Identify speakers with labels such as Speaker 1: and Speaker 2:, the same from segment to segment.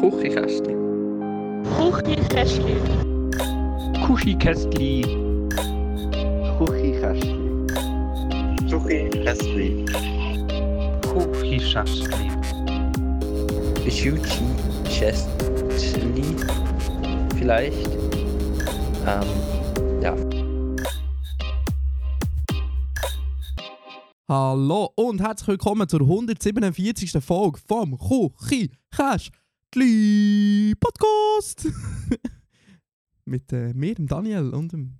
Speaker 1: Kuchikästli.
Speaker 2: Kuchikästli.
Speaker 3: Kuchikästli.
Speaker 1: Kuchikästli.
Speaker 4: Kuchikästli.
Speaker 3: Kuchikästli.
Speaker 1: Schuchi Chestli. Vielleicht. Ähm, ja.
Speaker 5: Hallo und herzlich willkommen zur 147. Folge vom Kuchi Kästli Podcast. Mit äh, mir, dem Daniel und dem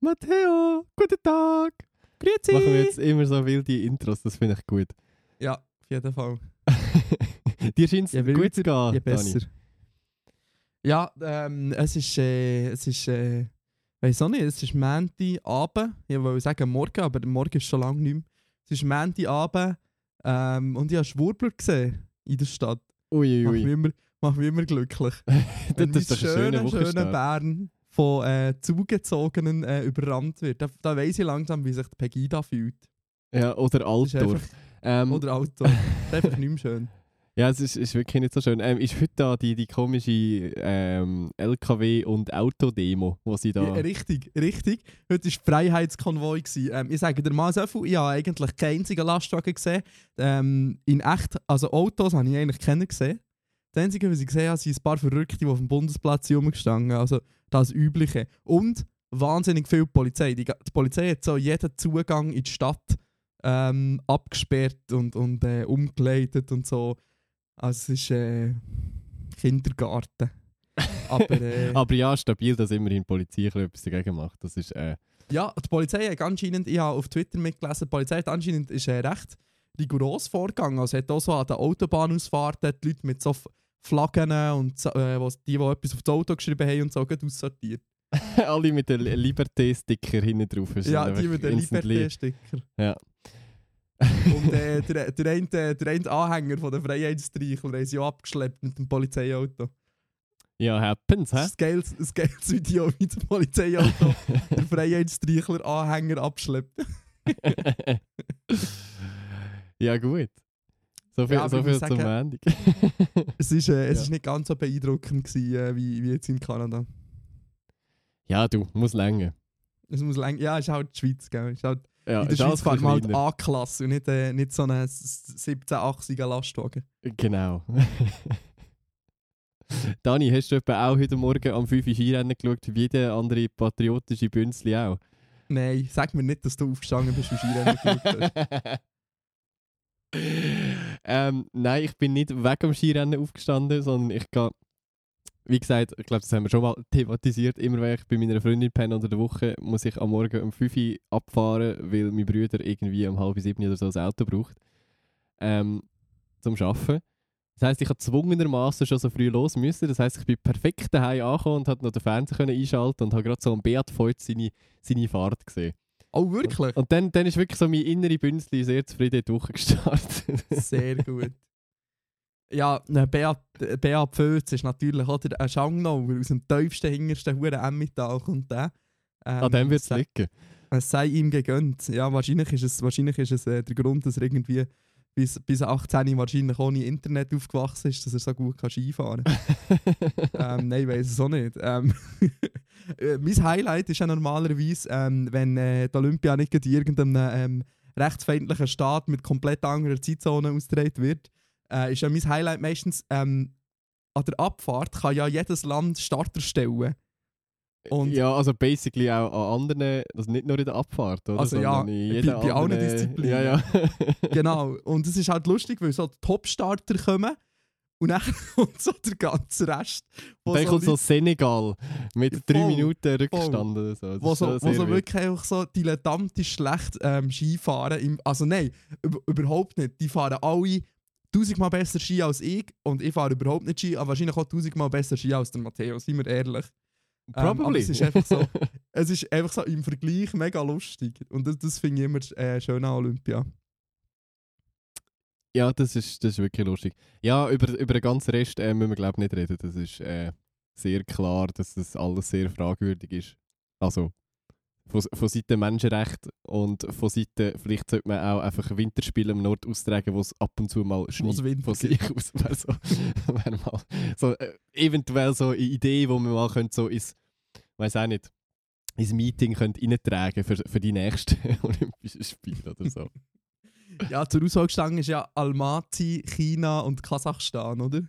Speaker 5: Matteo. Guten Tag. Grüezi.
Speaker 6: Machen wir jetzt immer so wilde Intros, das finde ich gut.
Speaker 5: Ja, auf jeden Fall.
Speaker 6: Dir scheint es
Speaker 5: Je
Speaker 6: gut zu gehen,
Speaker 5: je
Speaker 6: Dani.
Speaker 5: besser. Ja, ähm, es ist, äh, es ist, äh, weiß auch nicht, es ist Montagabend. Ich wollte sagen morgen, aber Morgen ist schon lange nicht mehr. Es ist Montagabend ähm, und ich habe Schwurbler gesehen in der Stadt.
Speaker 6: Ui,
Speaker 5: Macht mich immer, macht mich immer glücklich. Wenn
Speaker 6: das ist doch schöner,
Speaker 5: schöner
Speaker 6: Wochenstart.
Speaker 5: Bern von äh, Zugezogenen äh, überrannt wird. Da, da weiss ich langsam, wie sich die Pegida fühlt.
Speaker 6: Ja, oder Altdorf. Ähm,
Speaker 5: oder Auto. das ist einfach nicht mehr schön.
Speaker 6: ja, es ist, ist wirklich nicht so schön. Ähm, ist heute da die, die komische ähm, LKW- und Autodemo, wo sie da...
Speaker 5: Ja, richtig, richtig. Heute war Freiheitskonvoi. gewesen. Ähm, ich sage dir mal so viel, ich habe eigentlich keinen einzigen Lastwagen gesehen. Ähm, in echt, also Autos habe ich eigentlich keinen gesehen. Das Einzige, was ich gesehen habe, sind ein paar Verrückte, die auf dem Bundesplatz hier rumgestanden Also das Übliche. Und wahnsinnig viel Polizei. Die, die Polizei hat so jeden Zugang in die Stadt ähm, abgesperrt und, und äh, umgeleitet und so. Also es ist äh, Kindergarten. Aber, äh,
Speaker 6: Aber ja, stabil, dass immerhin die Polizei etwas dagegen macht. Das ist... Äh,
Speaker 5: Ja, die Polizei hat anscheinend, ich habe auf Twitter mitgelesen, die Polizei hat anscheinend ist, äh, recht rigoros vorgegangen. Also hat auch so an den Autobahnausfahrten die Leute mit so Flaggen und äh, die, die etwas auf das Auto geschrieben haben und so, aussortiert.
Speaker 6: alle mit den Liberté-Sticker hinten drauf.
Speaker 5: Ja, die mit den Liberté-Sticker.
Speaker 6: Ja.
Speaker 5: Und äh, der, der, eine, der eine Anhänger von der Freiheitsstreichler haben sie auch abgeschleppt mit dem Polizeiauto.
Speaker 6: Ja, happens, hä?
Speaker 5: Das geiles, ein geiles Video, wie das Polizeiauto der Freiheitsstreichler Anhänger abschleppt.
Speaker 6: ja, gut. So viel,
Speaker 5: Ja,
Speaker 6: so viel
Speaker 5: muss
Speaker 6: zum
Speaker 5: sagen-
Speaker 6: Ende.
Speaker 5: Es ist, äh, es
Speaker 6: Ja.
Speaker 5: ist nicht ganz so beeindruckend gewesen, äh, wie, wie jetzt in Kanada.
Speaker 6: ja, du, muss länger.
Speaker 5: Es muss lang, ja, es ist halt die Schweiz, gell? Ist halt,
Speaker 6: Ja,
Speaker 5: in der
Speaker 6: ist
Speaker 5: Schweiz fährt man halt. A-Klasse und nicht, äh, nicht so einen 17, 80er Lastwagen.
Speaker 6: Genau. Dani, hast du etwa auch heute Morgen am 5 Uhr Skirennen geschaut, wie jeder andere patriotische Bünzli auch?
Speaker 5: Nein, sag mir nicht, dass du aufgestanden bist und Skirennen geschaut hast.
Speaker 6: ähm, nein, ich bin nicht wegen dem Skirennen aufgestanden, sondern ich gehe, wie gesagt, ich glaube, das haben wir schon mal thematisiert, immer wenn ich bei meiner Freundin penne unter der Woche, muss ich am Morgen um 5 Uhr abfahren, weil mein Bruder irgendwie um halb sieben oder so ein Auto braucht, ähm, zum Arbeiten. Das heisst, ich habe zwungenermaßen schon so früh los müssen. Das heisst, ich bin perfekt daheim angekommen und konnte noch den Fernseher können einschalten und habe gerade so am Beat Voigt seine, seine Fahrt gesehen.
Speaker 5: Oh, wirklich?
Speaker 6: Und dann, dann ist wirklich so mein innere Bünzli sehr zufrieden in die Woche gestartet.
Speaker 5: Sehr gut. Ja, ne, Beat, äh, Beat Pfölz ist natürlich auch der- ein Schangnauer aus dem tiefsten, hintersten Huren Emmental kommt der. Ähm,
Speaker 6: An dem wird es liegen.
Speaker 5: Es sei ihm gegönnt. Ja, wahrscheinlich ist es, wahrscheinlich ist es äh, der Grund, dass er irgendwie bis, bis 18 wahrscheinlich ohne Internet aufgewachsen ist, dass er so gut kann Skifahren kann. ähm, nein, ich weiß es auch nicht. Ähm, äh, mein Highlight ist ja normalerweise, ähm, wenn äh, die Olympia nicht in irgendeinem ähm, rechtsfeindlichen Staat mit komplett anderer Zeitzone ausgetragen wird, äh, ist ja mein Highlight meistens ähm, an der Abfahrt kann ja jedes Land Starter stellen. Und
Speaker 6: ja, also basically auch an anderen, also nicht nur in der Abfahrt, oder?
Speaker 5: Also ja,
Speaker 6: Sondern in
Speaker 5: bei- bei allen Disziplinen.
Speaker 6: Ja, ja.
Speaker 5: Genau. Und es ist halt lustig, weil so Top-Starter kommen und dann kommt so der ganze Rest.
Speaker 6: dann kommt so Senegal mit
Speaker 5: Voll,
Speaker 6: drei Minuten Rückstand oder so. Das
Speaker 5: wo so, wo so wirklich einfach so dilettantisch schlecht ähm, Skifahren. Im, also nein, über, überhaupt nicht. Die fahren alle tausendmal besser Ski als ich und ich fahre überhaupt nicht Ski, aber wahrscheinlich auch tausendmal besser Ski als der Matteo, seien wir ehrlich. Ähm,
Speaker 6: Probably.
Speaker 5: es ist einfach so, es ist einfach so im Vergleich mega lustig. Und das, das finde ich immer äh, schön an Olympia.
Speaker 6: Ja, das ist, das ist wirklich lustig. Ja, über, über den ganzen Rest äh, müssen wir glaube ich nicht reden. Das ist äh, sehr klar, dass das alles sehr fragwürdig ist. Also, von, von Seiten Menschenrecht und von Seiten, vielleicht sollte man auch einfach Winterspiele im Nord austragen, wo es ab und zu mal schneit von sich aus. Wäre so, wär mal so, äh, eventuell so eine Idee, wo man mal könnte, so ins, weiß auch nicht, ins Meeting könnte reintragen für, für die nächsten Olympischen Spiele oder so.
Speaker 5: Ja, zur Auswahl gestanden ist ja Almaty, China und Kasachstan, oder?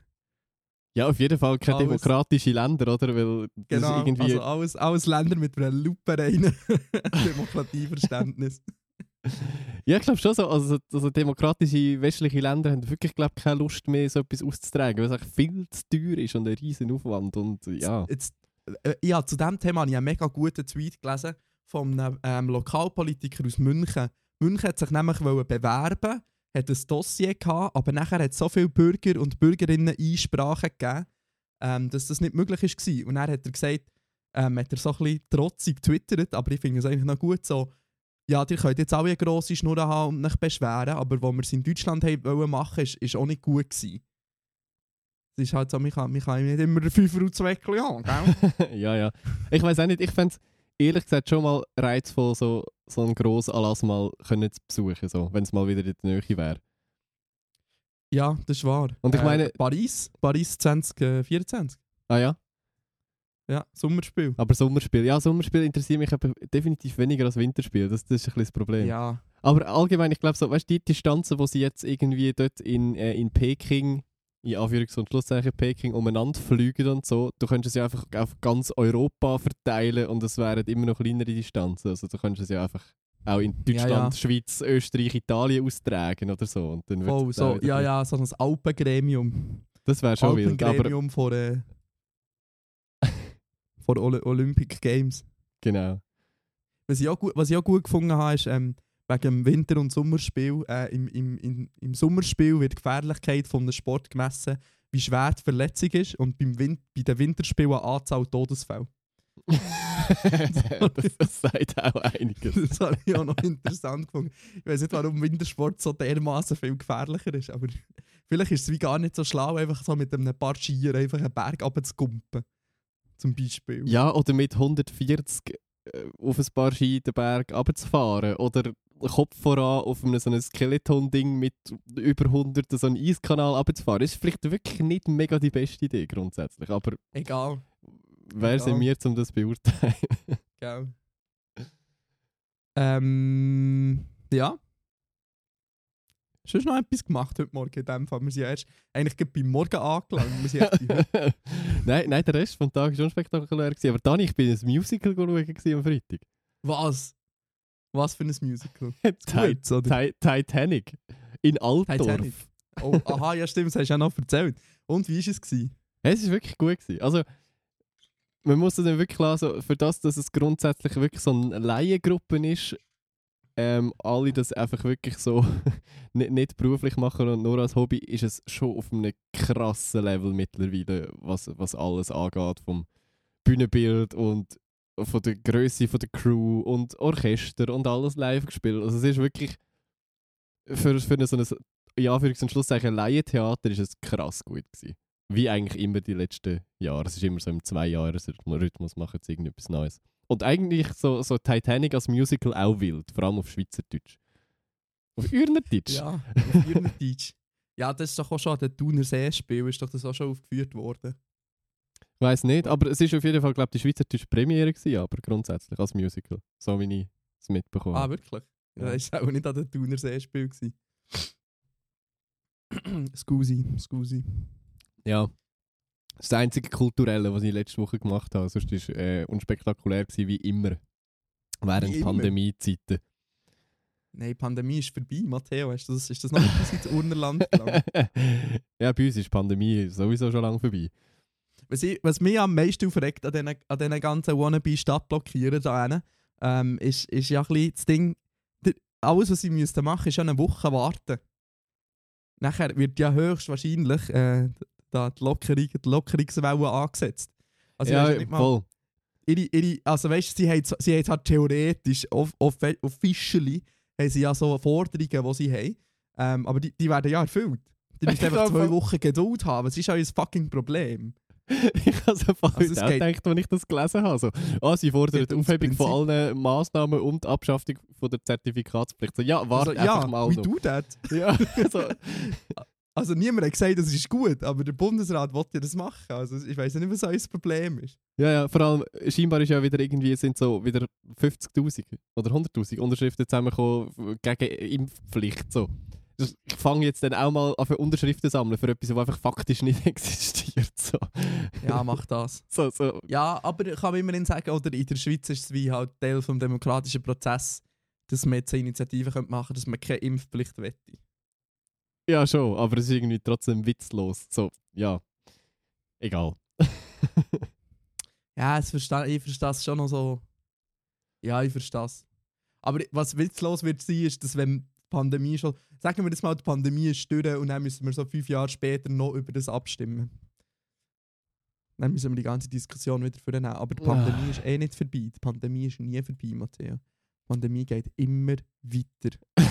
Speaker 6: Ja, auf jeden Fall keine
Speaker 5: Alles-
Speaker 6: demokratische Länder, oder? Weil
Speaker 5: Genau,
Speaker 6: irgendwie...
Speaker 5: also alles, alles Länder mit einem lupenreinen Demokratieverständnis.
Speaker 6: Ja, ich glaube schon so. Also, also demokratische westliche Länder haben wirklich glaub, keine Lust mehr, so etwas auszutragen, weil es einfach viel zu teuer ist und ein riesen Aufwand. Und ja,
Speaker 5: Jetzt, äh, ja, zu diesem Thema habe ich einen mega guten Tweet gelesen von einem ähm, Lokalpolitiker aus München. München hat sich nämlich wollen bewerben, hat ein Dossier gehabt, aber nachher hat es so viele Bürger und Bürgerinnen Einsprachen gegeben, ähm, dass das nicht möglich war. Und dann hat er gesagt, ähm, hat er so ein bisschen trotzig getwittert, aber ich finde es eigentlich noch gut so, ja, ihr könnt jetzt alle eine grosse Schnur haben und euch beschweren, aber was wir es in Deutschland haben wollen machen, ist, ist auch nicht gut gewesen. Es ist halt so, man kann, man kann nicht immer den Fünfer und Zweckli haben, gell?
Speaker 6: ja, ja. Ich weiß auch nicht, ich fände es ehrlich gesagt schon mal reizvoll, so, so einen grossen Anlass mal können zu besuchen, so, wenn es mal wieder in der Nähe wäre.
Speaker 5: Ja, das ist wahr.
Speaker 6: Und ich meine-
Speaker 5: Paris, Paris 2024.
Speaker 6: Ah ja,
Speaker 5: Ja, Sommerspiel.
Speaker 6: aber Sommerspiel. Ja, Sommerspiel interessiert mich aber definitiv weniger als Winterspiel. Das, das ist ein bisschen das Problem.
Speaker 5: Ja.
Speaker 6: Aber allgemein, ich glaube, so, weißt du, die Distanzen, die sie jetzt irgendwie dort in, äh, in Peking, in Anführungs- und Schlusszeichen Peking, umeinander fliegen und so, du könntest es ja einfach auf ganz Europa verteilen und es wären immer noch kleinere Distanzen. Also du könntest es ja einfach auch in Deutschland,
Speaker 5: ja.
Speaker 6: Schweiz, Österreich, Italien austragen oder so. Und dann auch
Speaker 5: so, ja, ja, so ein Alpengremium.
Speaker 6: Das wäre schon wild.
Speaker 5: Alpengremium vor, äh, vor Olympic Games.
Speaker 6: genau.
Speaker 5: Was ich auch gut, was ich auch gut gefunden habe, ist ähm, wegen dem Winter- und Sommerspiel. Äh, im, im, im, Im Sommerspiel wird die Gefährlichkeit von einem Sport gemessen, wie schwer die Verletzung ist und beim Win bei den Winterspielen eine Anzahl Todesfälle.
Speaker 6: das, das sagt auch einiges.
Speaker 5: Das habe ich auch noch interessant gefunden. Ich weiß nicht, warum Wintersport so dermaßen viel gefährlicher ist, aber vielleicht ist es wie gar nicht so schlau, einfach so mit einem paar Skier einfach einen Berg runterzugumpen. Zum Beispiel.
Speaker 6: Ja, oder mit 140 äh, auf ein paar Ski den Berg runterzufahren. Oder Kopf voran auf einem so einem Skeleton-Ding mit über 100 so einen Eiskanal runterzufahren. Das ist vielleicht wirklich nicht mega die beste Idee grundsätzlich. Aber
Speaker 5: Egal.
Speaker 6: wer sind
Speaker 5: Ja.
Speaker 6: wir, um das zu beurteilen?
Speaker 5: Gell. Ähm. Ja. Schon noch etwas gemacht heute Morgen in dem Fall. Wir sind ja erst eigentlich beim Morgen angelangt. Wir sind erst
Speaker 6: nein, nein, der Rest vom Tag war schon spektakulär. Gewesen. Aber Dani, ich bin ein Musical schauen am Freitag.
Speaker 5: Was? Was für ein Musical?
Speaker 6: Ti-
Speaker 5: Gut, oder?
Speaker 6: Ti- Titanic. In Altdorf.
Speaker 5: Titanic. Oh, aha, ja stimmt, das hast du ja noch erzählt. Und wie war es? Gewesen?
Speaker 6: Es war wirklich gut. Gewesen. Also, man muss dann wirklich lassen, für das, dass es grundsätzlich wirklich so eine Laiengruppe ist, ähm, alle das einfach wirklich so nicht, nicht beruflich machen und nur als Hobby, ist es schon auf einem krassen Level mittlerweile, was, was alles angeht, vom Bühnenbild und von der Größe von der Crew und Orchester und alles live gespielt. Also es ist wirklich für, für so ein, in Anführungs- und Schlusszeichen, Laientheater ist es krass gut gewesen. Wie eigentlich immer die letzten Jahre. Es ist immer so im Zwei-Jahres-Rhythmus machen sie irgendetwas Neues. Und eigentlich so, so Titanic als Musical auch wild, vor allem auf Schweizerdeutsch. Auf Ürnerdeutsch?
Speaker 5: Ja, auf Irnerdeutsch. Ja, das ist doch auch schon an den Thuner See-Spiel, ist doch das auch schon aufgeführt worden.
Speaker 6: Ich weiß nicht, aber es ist auf jeden Fall, glaube ich, die Schweizerdeutsche Premiere gewesen, aber grundsätzlich als Musical. So wie ich es mitbekommen
Speaker 5: Ah, wirklich? Ja.
Speaker 6: Ja.
Speaker 5: Das war auch nicht an den Thuner See-Spiel. Scusi, Scusi.
Speaker 6: Ja. Das ist das einzige Kulturelle, was ich letzte Woche gemacht habe. Sonst war es äh, unspektakulär gewesen, wie immer. Während? Pandemiezeiten.
Speaker 5: Nein, die Pandemie ist vorbei, Matteo. Ist das, ist das noch etwas ins Urnerland gelangt?
Speaker 6: ja, bei uns ist die Pandemie sowieso schon lange vorbei.
Speaker 5: Was, ich, was mich am meisten aufregt an diesen, an diesen ganzen Wannabe-Stadtblockieren da hinten, ähm, ist, ist ja ein bisschen das Ding, alles was sie müssten machen, ist ja eine Woche warten. Nachher wird ja höchstwahrscheinlich äh, da die, Lockerung, die Lockerungswelle angesetzt. Also
Speaker 6: ja,
Speaker 5: du mal-
Speaker 6: voll.
Speaker 5: ihre, ihre, also weißt du, sie haben, sie haben halt theoretisch, off, off, officially, haben sie ja so Forderungen, die sie haben. Ähm, aber die, die werden ja erfüllt. Die müssen
Speaker 6: Ich
Speaker 5: einfach zwei Wochen Geduld haben. Was ist ja ein fucking Problem?
Speaker 6: ich habe so voll
Speaker 5: Also es
Speaker 6: auch gedacht, als ich das gelesen habe. So, ah, sie fordern
Speaker 5: geht
Speaker 6: die Aufhebung von allen Massnahmen und die Abschaffung von der Zertifikatspflicht. So, ja, warte
Speaker 5: Also,
Speaker 6: einfach
Speaker 5: ja,
Speaker 6: mal noch.
Speaker 5: do that.
Speaker 6: Ja, so,
Speaker 5: Also niemand hat gesagt, das ist gut, aber der Bundesrat will ja das machen. Also ich weiß nicht, was euer Problem ist.
Speaker 6: ja, ja, vor allem, scheinbar ist ja wieder irgendwie, sind so wieder 50'000 oder 100'000 Unterschriften zusammengekommen gegen Impfpflicht. So. Das- Ich fange jetzt dann auch mal an für Unterschriften sammeln für etwas, was einfach faktisch nicht existiert. So,
Speaker 5: Ja, mach das.
Speaker 6: so, so.
Speaker 5: Ja, aber ich kann immerhin sagen, oder in der Schweiz ist es wie halt Teil vom demokratischen Prozess, dass man jetzt eine Initiative könnte machen könnte, dass man keine Impfpflicht wette.
Speaker 6: Ja, schon, aber es ist irgendwie trotzdem witzlos. So, ja. Egal.
Speaker 5: Ja, es verste ich verstehe es schon noch so. Ja, ich verstehe es. Aber was witzlos wird sein, ist, dass wenn die Pandemie schon. Sagen wir das mal, die Pandemie ist durch und dann müssen wir so fünf Jahre später noch über das abstimmen. Dann müssen wir die ganze Diskussion wieder vornehmen. Aber die. Pandemie ist eh nicht vorbei. Die Pandemie ist nie vorbei, Matteo. Die Pandemie geht immer weiter.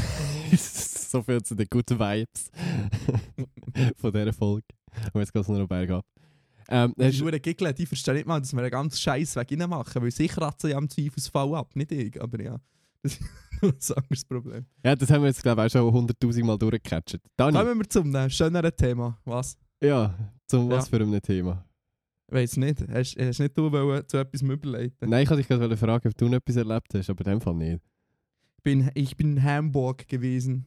Speaker 6: so viel zu den guten Vibes von dieser Folge. Und jetzt geht es noch bergab. Ähm, hast,
Speaker 5: Schuhe Giggle, die verstehen nicht mal, dass wir einen ganz Scheiß Weg reinmachen, weil sie kratzen ja am Zweifelsfall ab, nicht ich, aber ja. Das ist ein anderes Problem.
Speaker 6: ja, das haben wir jetzt, glaube ich, auch schon 100'000 Mal durchgecatcht. Dani,
Speaker 5: Kommen wir zum äh, schöneren Thema. Was?
Speaker 6: ja, zum
Speaker 5: Ja.
Speaker 6: was für einem Thema?
Speaker 5: Weiß nicht. Hast, hast nicht du wollen zu etwas überleiten?
Speaker 6: Nein, ich wollte dich gerade fragen, ob du noch etwas erlebt hast, aber in dem Fall nicht.
Speaker 5: Ich bin, ich bin in Hamburg gewesen.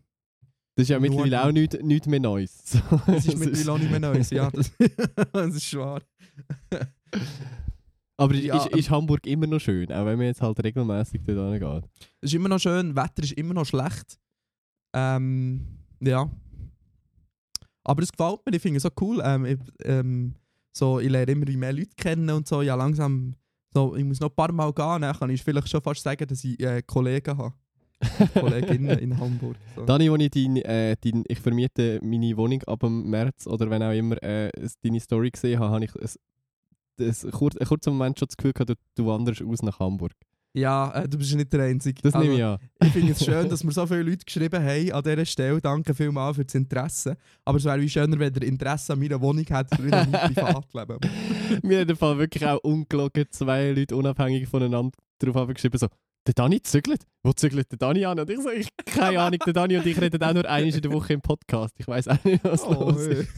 Speaker 6: Das ist ja mittlerweile auch nichts nicht mehr Neues.
Speaker 5: Das ist mittlerweile auch nicht mehr Neues. Ja, das, das ist wahr.
Speaker 6: Aber ist,
Speaker 5: Ja,
Speaker 6: ist, ist Hamburg immer noch schön, auch wenn man jetzt halt regelmäßig dort hingeht?
Speaker 5: Es ist immer noch schön, Wetter ist immer noch schlecht. Ähm, ja. Aber es gefällt mir, ich finde es so cool. Ähm, ich, ähm, so, ich lerne immer mehr Leute kennen und so. Ja, langsam, so, ich muss noch ein paar Mal gehen, dann kann ich vielleicht schon fast sagen, dass ich äh, Kollegen habe. Kolleginnen in Hamburg. So.
Speaker 6: Dani, als ich, dein, äh, dein, ich vermiete meine Wohnung ab dem März oder wenn auch immer äh, deine Story gesehen habe, habe ich es, das, kurz, einen kurzen Moment schon das Gefühl gehabt, du, du wanderst aus nach Hamburg.
Speaker 5: Ja, äh, du bist nicht der Einzige.
Speaker 6: Das
Speaker 5: Also,
Speaker 6: nehme ich an.
Speaker 5: Ich finde es schön, dass mir so viele Leute geschrieben haben an dieser Stelle. Danke vielmals für das Interesse. Aber es wäre wie schöner, wenn ihr Interesse an meiner Wohnung hättet, für mein Privatleben.
Speaker 6: Mir hat im Fall wirklich auch ungelogen zwei Leute unabhängig voneinander darauf geschrieben, so, der Dani zügelt? Wo zügelt der Dani an? Und ich so, ich keine Ahnung, der Dani und ich reden auch nur einmal in der Woche im Podcast. Ich weiß auch nicht, was
Speaker 5: Oh,
Speaker 6: los ist.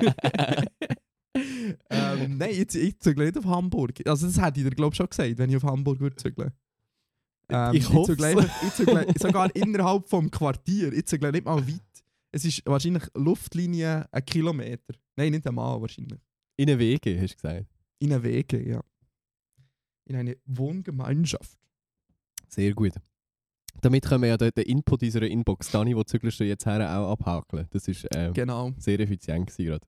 Speaker 5: ähm, nein, ich, ich zügle nicht auf Hamburg. Also das hätte ich dir glaube ich schon gesagt, wenn ich auf Hamburg würde zügeln. Ähm,
Speaker 6: Ich
Speaker 5: einfach- ich zügle sogar innerhalb vom Quartier. Ich zügle nicht mal weit. Es ist wahrscheinlich Luftlinie ein Kilometer. Nein, nicht einmal wahrscheinlich.
Speaker 6: In den Wege, hast du gesagt.
Speaker 5: In eine Wege, ja. In eine Wohngemeinschaft.
Speaker 6: Sehr gut. Damit können wir ja den, den Input unserer Inbox, Dani, wo zügelst du jetzt her, auch abhakeln. Das ist ähm,
Speaker 5: Genau.
Speaker 6: sehr effizient gewesen gerade.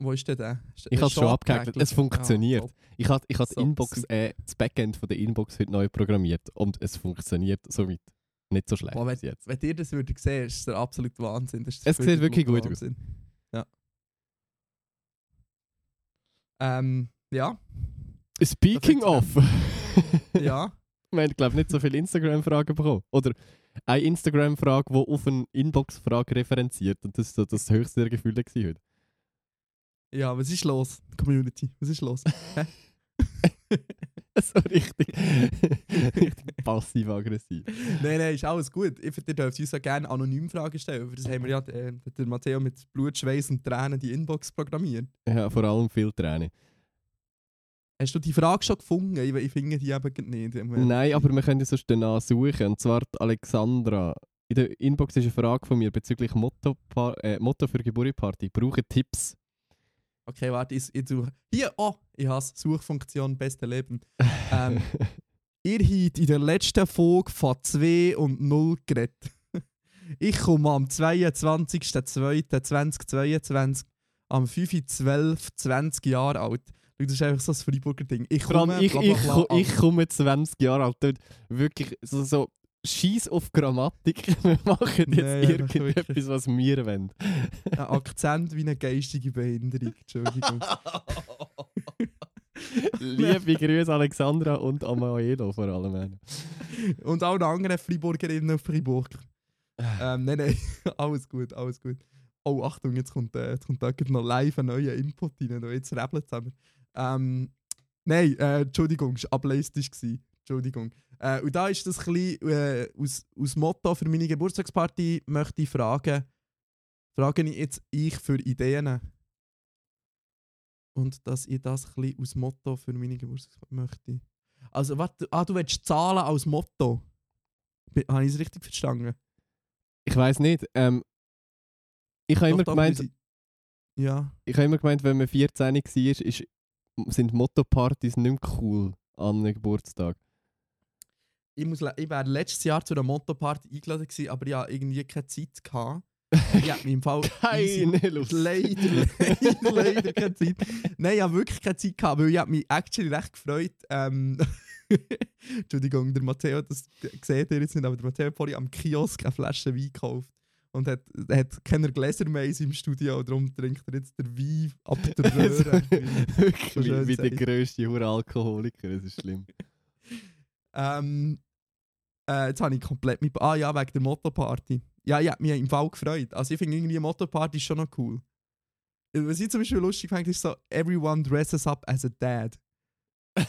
Speaker 5: Wo ist denn der? Ist der
Speaker 6: Ich habe es schon abgehakt.
Speaker 5: abgehakt?
Speaker 6: Es funktioniert.
Speaker 5: Top.
Speaker 6: Ich habe ich
Speaker 5: So,
Speaker 6: Inbox, äh, das Backend von der Inbox heute neu programmiert und es funktioniert somit nicht so schlecht
Speaker 5: Boah,
Speaker 6: bis jetzt.
Speaker 5: Wenn ihr das würdet sehen, ist es der absolute Wahnsinn.
Speaker 6: Es sieht wirklich gut aus.
Speaker 5: Ja. Ähm, ja.
Speaker 6: Speaking of,
Speaker 5: ja.
Speaker 6: wir haben glaube nicht so viele Instagram-Fragen bekommen. Oder eine Instagram-Frage, die auf eine Inbox-Frage referenziert und das war so das höchste gewesen heute.
Speaker 5: Ja, was ist los? Community, was ist los?
Speaker 6: so richtig, richtig passiv-aggressiv.
Speaker 5: nein, nein, ist alles gut. Ich finde, ihr dürft uns auch gerne anonym Fragen stellen. Für das haben wir ja äh, der Matteo mit Blut, Schweiß und Tränen die Inbox programmiert.
Speaker 6: Ja, vor allem viel Tränen.
Speaker 5: Hast du die Frage schon gefunden? Ich, ich finde die eben nicht.
Speaker 6: Nein, aber wir können sonst danach suchen. Und zwar die Alexandra. In der Inbox ist eine Frage von mir bezüglich Motto, äh, Motto für Geburtstagsparty. Brauche Tipps.
Speaker 5: Okay, warte, ich, ich suche. Hier, oh, ich habe Suchfunktion Beste Leben. Ähm, ihr habt in der letzten Folge von 2 und 0 geredet. Ich komme am 22.02.2022 am 5.12. 20 Jahre alt. Das ist einfach so ein Freiburger Ding. Ich komme,
Speaker 6: ich,
Speaker 5: bla, bla,
Speaker 6: ich,
Speaker 5: bla,
Speaker 6: ich komme 20 Jahre alt. Wirklich so, so Scheiß auf Grammatik. Wir machen jetzt
Speaker 5: Nein, einfach
Speaker 6: irgendetwas, was wir wollen.
Speaker 5: Ein Akzent wie eine geistige Behinderung. Entschuldigung.
Speaker 6: Liebe Grüße Alexandra und Amaelo vor allem.
Speaker 5: Und alle anderen Freiburgerinnen und Freiburger. Ähm, nein, nein, alles gut, alles gut. Oh, Achtung, jetzt kommt, äh, jetzt kommt da noch live ein neuer Input rein. Jetzt rebelt es aber. Ähm, nein, äh, Entschuldigung, es war ableistisch. Entschuldigung. Äh, und da ist das ein bisschen, äh, aus, aus Motto für meine Geburtstagsparty möchte ich fragen, frage ich jetzt ich für Ideen. Und dass ich das ein bisschen aus Motto für meine Geburtstagsparty möchte. Also, warte, ah, du willst Zahlen als Motto? Habe ich es richtig verstanden?
Speaker 6: Ich weiß nicht. Ähm, ich habe immer gemeint,
Speaker 5: Ja.
Speaker 6: ich habe immer gemeint, wenn man 14 war, ist, sind Motto-Partys nicht mehr cool an einem Geburtstag.
Speaker 5: Ich, muss, ich wäre letztes Jahr zu einer Motto-Party eingeladen gewesen, aber ich hatte irgendwie keine Zeit. Gehabt. Mich im Fall
Speaker 6: Keine Lust.
Speaker 5: Leider, leider, leider keine Zeit. Nein, ich habe wirklich keine Zeit gehabt, weil ich habe mich actually recht gefreut. Ähm, Entschuldigung, der Matteo, das seht ihr jetzt nicht, aber der Matteo hat vorhin am Kiosk eine Flasche Wein gekauft. Und hat, er hat keine Gläser mehr in seinem Studio, darum trinkt er jetzt den Wein ab der Röhre.
Speaker 6: Wirklich
Speaker 5: So
Speaker 6: wie, wie der grösste Hure-Alkoholiker, das ist schlimm.
Speaker 5: Ähm, äh, jetzt habe ich komplett mit. Ah ja, wegen der Motto-Party. Ja, ich habe mich im Fall gefreut. Also ich finde irgendwie eine Motto-Party ist schon noch cool. Äh, Was ich zum Beispiel lustig finde, ist so, everyone dresses up as a dad.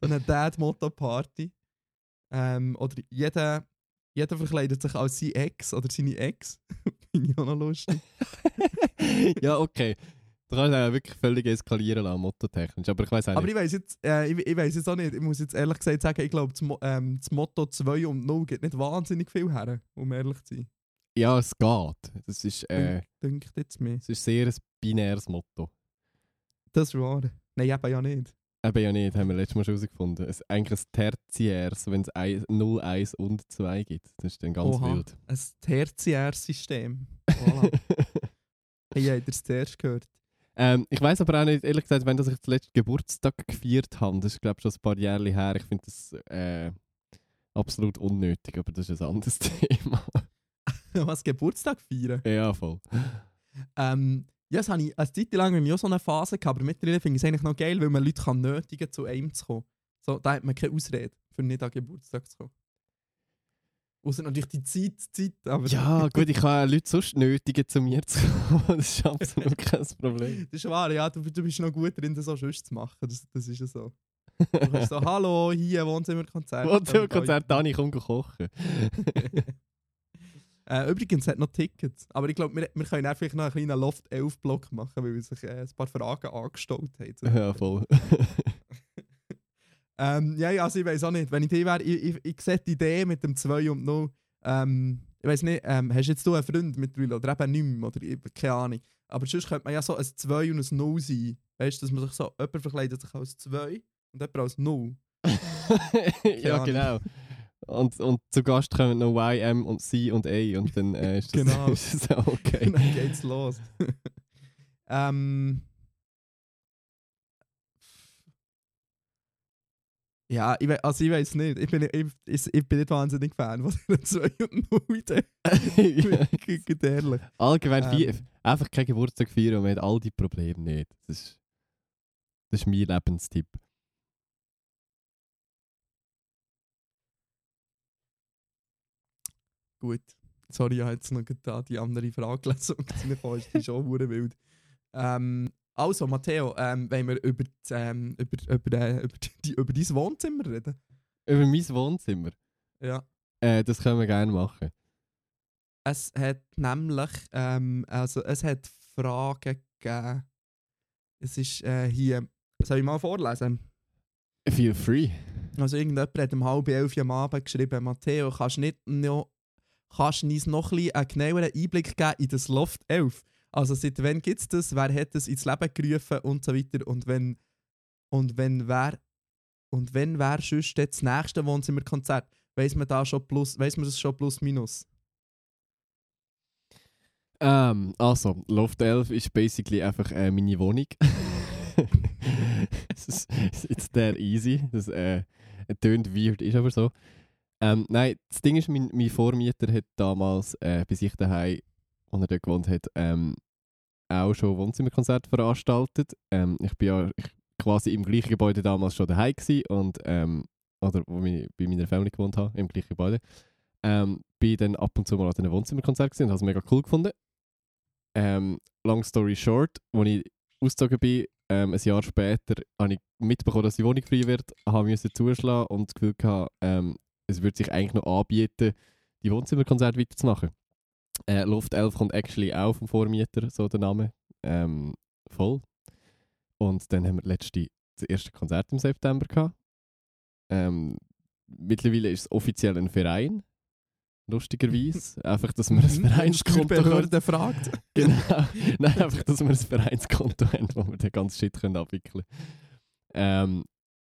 Speaker 5: so eine Dad-Motto-Party. Ähm, oder jeder, jeder verkleidet sich als sein Ex oder seine Ex. finde ich auch noch lustig.
Speaker 6: ja, okay. Du kannst ja wirklich völlig eskalieren lassen, mottotechnisch. Aber ich weiß auch
Speaker 5: Aber
Speaker 6: nicht.
Speaker 5: ich weiß jetzt, äh, ich, ich weiss jetzt auch nicht, ich muss jetzt ehrlich gesagt sagen, ich glaube, das, Mo ähm, das Motto 2 und 0 geht nicht wahnsinnig viel her, um ehrlich zu sein.
Speaker 6: Ja, es geht. Das ist, äh,
Speaker 5: Denkt jetzt mir.
Speaker 6: es ist sehr ein binäres Motto.
Speaker 5: Das ist wahr. Nein, eben ja nicht.
Speaker 6: Eben ja nicht, haben wir letztes Mal schon herausgefunden. Es ist eigentlich ein Tertiärs, wenn es ein- 0, 1 und 2 gibt. Das ist dann ganz
Speaker 5: Oha.
Speaker 6: wild.
Speaker 5: Ein Tertiärsystem. Voilà. hey, ihr habt das zuerst gehört.
Speaker 6: Ähm, ich weiß aber auch nicht, ehrlich gesagt, wenn das ich den letzten Geburtstag gefeiert habe, das ist glaube ich schon ein paar Jahre her, ich finde das äh, absolut unnötig, aber das ist ein anderes Thema.
Speaker 5: Was Geburtstag feiern?
Speaker 6: ja, voll.
Speaker 5: Ähm, ja, das habe ich eine Zeit lang mir auch so eine Phase gehabt, aber mittlerweile finde ich es eigentlich noch geil, weil man Leute kann nötigen zu einem zu kommen. So, da hat man keine Ausrede, für nicht an Geburtstag zu kommen. Außer natürlich die Zeit, Zeit, aber...
Speaker 6: Ja, gut, ich kann Leute sonst nötigen, zu mir zu kommen. Das ist absolut kein Problem.
Speaker 5: Das ist wahr, ja, du, du bist noch gut drin, das auch sonst zu machen. Das, das ist ja so. Du kannst so, hallo, hier Wohnzimmerkonzert.
Speaker 6: Wohnzimmerkonzert, Dani, komm kochen.
Speaker 5: äh, übrigens hat noch Tickets. Aber ich glaube, wir, wir können auch vielleicht noch einen kleinen Loft-11-Block machen, weil sich äh, ein paar Fragen angestaut haben.
Speaker 6: ja, voll.
Speaker 5: Ähm, ja, also ich weiß auch nicht. Wenn ich die wäre, ich, ich, ich sehe die Idee mit dem 2 und 0. Ähm, ich weiß nicht, ähm, hast jetzt du einen Freund mittlerweile oder eben nicht mehr, oder keine Ahnung. Aber sonst könnte man ja so ein 2 und ein 0 sein. Weißt du, dass man sich so, jemand verkleidet sich als 2 und jemand als 0.
Speaker 6: ja, genau. Und, und zu Gast kommen noch Y, M und C und A und dann äh, ist, das,
Speaker 5: Genau.
Speaker 6: ist das okay.
Speaker 5: Und dann geht's los. ähm. Ja, ich, we also ich weiß nicht. Ich bin, ich, ich, ich bin nicht wahnsinnig Fan von der 2 und 0 Idee.
Speaker 6: Ja.
Speaker 5: G- g- ehrlich.
Speaker 6: Allgemein
Speaker 5: Ähm.
Speaker 6: einfach kein Geburtstag feiern und man hat all die Probleme nicht. Das ist, das ist mein Lebenstipp.
Speaker 5: Gut. Sorry, ich habe jetzt noch da die andere Frage gelesen und ist. Die ist auch hure wild. Ähm, also, Matteo, ähm, wollen wir über, die, ähm, über, über, äh, über, die, über dein Wohnzimmer reden?
Speaker 6: Über mein Wohnzimmer.
Speaker 5: Ja.
Speaker 6: Äh, das können wir gerne machen.
Speaker 5: Es hat nämlich, ähm, also es hat Fragen gegeben. Es ist äh, hier, soll ich mal vorlesen?
Speaker 6: Feel free.
Speaker 5: Also irgendjemand hat um halb elf am Abend geschrieben, Matteo, kannst du nicht noch, kannst du uns noch ein bisschen einen genaueren Einblick geben in das Loft 11? Also seit wann gibt es das, wer hat es ins Leben gerufen und so weiter und wenn, und wenn wer, und wenn wer sonst das nächste Wohnzimmerkonzert, weiss man da schon plus, weiss man das schon plus minus?
Speaker 6: Ähm, also, Loft 11 ist basically einfach äh, meine Wohnung. es ist it's that easy. Das äh, tönt weird, ist aber so. Ähm, nein, das Ding ist, mein, mein Vormieter hat damals, äh, bis ich daheim, als er dort gewohnt hat, ähm, auch schon Wohnzimmerkonzerte veranstaltet. Ähm, ich bin ja quasi im gleichen Gebäude damals schon daheim gsi und ähm, oder wo ich bei meiner Family gewohnt habe, im gleichen Gebäude. Ähm, bin dann ab und zu mal an einem Wohnzimmerkonzert gewesen und habe es mega cool gefunden. Ähm, long story short, als ich ausgezogen bin, ähm, ein Jahr später, habe ich mitbekommen, dass die Wohnung frei wird, habe müssen zuschlagen und das Gefühl gehabt, ähm, es würde sich eigentlich noch anbieten, die Wohnzimmerkonzerte weiterzumachen. Äh, Luft 11 kommt actually auch vom Vormieter, so der Name. Ähm, voll. Und dann haben wir letzte, das erste Konzert im September gehabt. Ähm, mittlerweile ist es offiziell ein Verein. Lustigerweise. einfach, dass wir ein Vereinskonto haben.
Speaker 5: Steuerbehörde fragt.
Speaker 6: Genau. Nein, einfach, dass wir ein Vereinskonto haben, wo wir den ganzen Shit können abwickeln können. Ähm,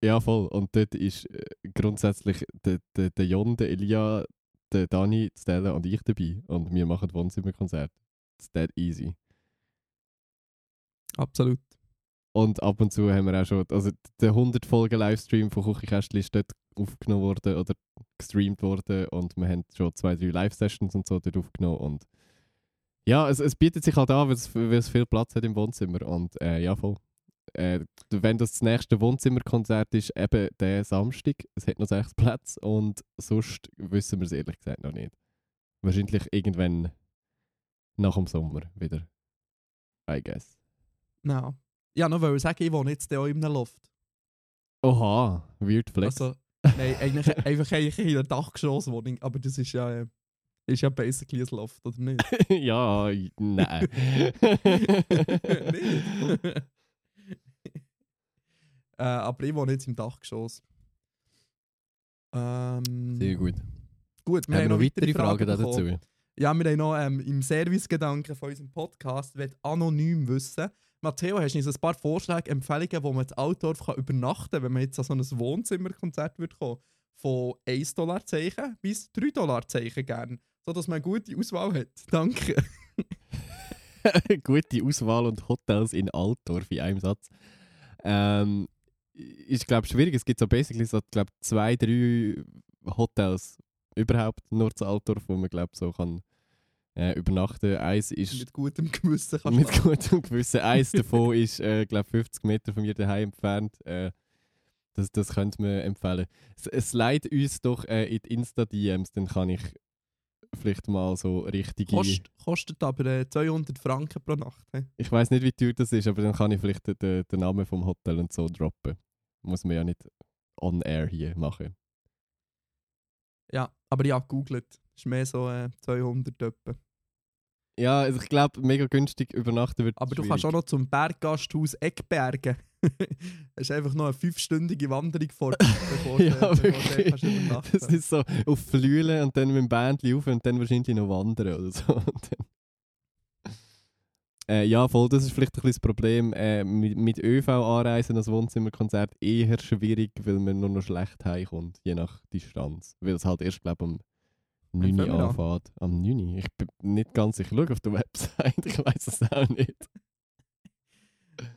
Speaker 6: ja, voll. Und dort ist äh, grundsätzlich der, der, der Jon, der Elia, der Dani, Stella und ich dabei. Und wir machen Wohnzimmerkonzert. It's that easy.
Speaker 5: Absolut.
Speaker 6: Und ab und zu haben wir auch schon, also der 100 Folgen Livestream von Küchenkästchen ist dort aufgenommen worden oder gestreamt worden und wir haben schon zwei, drei Live-Sessions und so dort aufgenommen und ja, es, es bietet sich halt an, weil es, weil es viel Platz hat im Wohnzimmer und äh, ja, voll. Äh, wenn das das nächste Wohnzimmerkonzert ist, eben der Samstag, es hat noch sechs Plätze und sonst wissen wir es ehrlich gesagt noch nicht. Wahrscheinlich irgendwann nach dem Sommer wieder. I guess.
Speaker 5: No. Ja, noch wollte ich sagen, ich wohne jetzt auch in einem Loft.
Speaker 6: Oha, weird flex.
Speaker 5: Also, nein, eigentlich, einfach eigentlich in einer Dachgeschosswohnung, aber das ist ja, äh, ist ja basically ein Loft, oder nicht?
Speaker 6: ja, nein.
Speaker 5: nicht? Äh, aber ich wohne jetzt im Dachgeschoss. Ähm,
Speaker 6: Sehr gut.
Speaker 5: Gut, wir
Speaker 6: Haben wir noch weitere
Speaker 5: Fragen
Speaker 6: Fragen dazu?
Speaker 5: Ja, wir haben noch ähm, im Servicegedanken von unserem Podcast will anonym wissen. Matteo, hast du uns ein paar Vorschläge, Empfehlungen, wo man in Altdorf kann übernachten kann, wenn man jetzt an so ein Wohnzimmerkonzert würde kommen Von 1 Dollar Zeichen bis 3 Dollar Zeichen gern. So dass man eine gute Auswahl hat. Danke.
Speaker 6: Gute Auswahl und Hotels in Altdorf in einem Satz. Ähm, ist, glaube schwierig. Es gibt so basically so, glaub, zwei, drei Hotels überhaupt nur zu Altdorf, wo man, glaube so kann äh, übernachten. Eins ist
Speaker 5: Mit gutem Gewissen kannst
Speaker 6: mit gutem Gewissen. Eins davon ist, äh, glaube 50 Meter von mir daheim entfernt. Äh, das, das könnte man empfehlen. Es, es leitet uns doch äh, in die Insta-DMs, dann kann ich vielleicht mal so richtige...
Speaker 5: Kost, kostet aber äh, 200 Franken pro Nacht. He?
Speaker 6: Ich weiß nicht, wie teuer das ist, aber dann kann ich vielleicht den, den, den Namen vom Hotel und so droppen. Muss man ja nicht on air hier machen.
Speaker 5: Ja, aber ja, googelt. Ist mehr so äh, 200 etwa.
Speaker 6: Ja, also ich glaube, mega günstig übernachten wird
Speaker 5: Aber du
Speaker 6: schwierig.
Speaker 5: kannst auch noch zum Berggasthaus Eckbergen. Es ist einfach noch eine fünfstündige Wanderung vor du,
Speaker 6: Ja,
Speaker 5: bevor du übernachten
Speaker 6: Das ist so auf Flüelen und dann mit dem Bändchen auf und dann wahrscheinlich noch wandern oder so. Und dann- äh, ja, voll, das ist vielleicht ein bisschen das Problem. Äh, mit, mit ÖV anreisen als Wohnzimmerkonzert eher schwierig, weil man nur noch schlecht heimkommt, je nach Distanz. Weil es halt erst, glaube ich, um
Speaker 5: Wann
Speaker 6: 9
Speaker 5: fangen
Speaker 6: Uhr anfängt. Am 9 Uhr? Ich bin nicht ganz sicher. Schau auf der Website, ich weiß es auch nicht.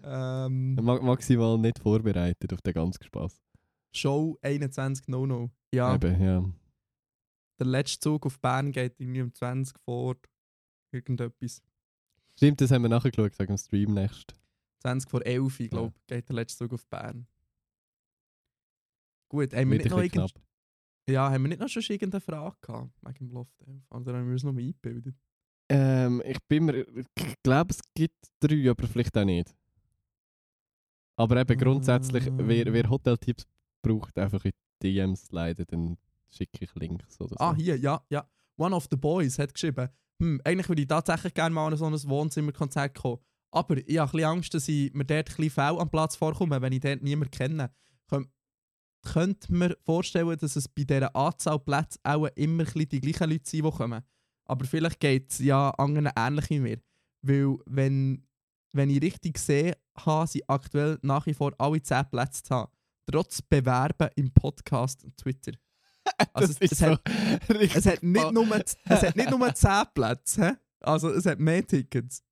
Speaker 5: Ähm,
Speaker 6: Ma maximal nicht vorbereitet auf den ganzen Spaß.
Speaker 5: Show 21 No No. Ja,
Speaker 6: Eben, ja.
Speaker 5: der letzte Zug auf Bern geht irgendwie um 20 vor irgendetwas.
Speaker 6: Stimmt, das haben wir nachgeschaut, sagen im Stream nächst.
Speaker 5: 20 vor 11, ich glaube, geht der letzte Zug auf Bern. Gut, haben wir nicht noch irgend... Ja, haben wir nicht noch schon irgendeine Frage gehabt wegen dem Loft 11? Oder haben wir uns noch mal eingebildet?
Speaker 6: Ähm, ich bin mir, ich glaube, es gibt drei, aber vielleicht auch nicht. Aber eben grundsätzlich, wer, wer Hoteltipps braucht, einfach in DMs leiten, dann schicke ich Links oder so.
Speaker 5: Ah, hier, ja, ja. One of the Boys hat geschrieben, hm, eigentlich würde ich tatsächlich gerne mal an so ein Wohnzimmerkonzert kommen. Aber ich habe ein bisschen Angst, dass ich mir dort ein bisschen faul am Platz vorkomme, wenn ich dort niemanden kenne. Könnt, könnte mir vorstellen, dass es bei dieser Anzahl Plätze auch immer ein die gleichen Leute sind, die kommen. Aber vielleicht geht es ja anderen ähnlich wie mir. Weil, wenn, wenn ich richtig sehe, habe, sind aktuell nach wie vor alle 10 Plätze zu haben. Trotz Bewerben im Podcast und Twitter. Also,
Speaker 6: das ist
Speaker 5: es,
Speaker 6: so
Speaker 5: hat, es, hat nicht nur, es hat nicht nur 10 Plätze, also es hat mehr Tickets.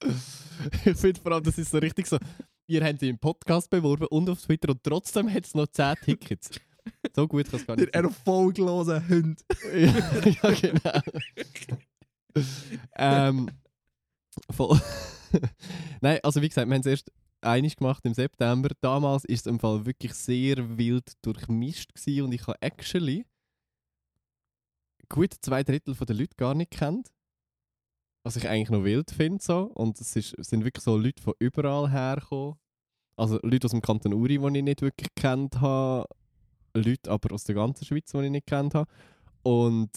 Speaker 6: ich finde vor allem, das ist so richtig so, ihr habt im Podcast beworben und auf Twitter und trotzdem hat es noch 10 Tickets. So gut kann es gar
Speaker 5: Der
Speaker 6: nicht sein.
Speaker 5: erfolglose Hund.
Speaker 6: ja, ja, genau. ähm, voll. Nein, also wie gesagt, wir haben es erst einig gemacht im September. Damals ist es im Fall wirklich sehr wild durchmischt gewesen und ich habe actually gut zwei Drittel der Leute gar nicht kennt. was ich eigentlich noch wild finde. So. Und es, ist, es sind wirklich so Leute von überall hergekommen. Also Leute aus dem Kanton Uri, die ich nicht wirklich kennt habe. Leute aber aus der ganzen Schweiz, die ich nicht kennt habe. Und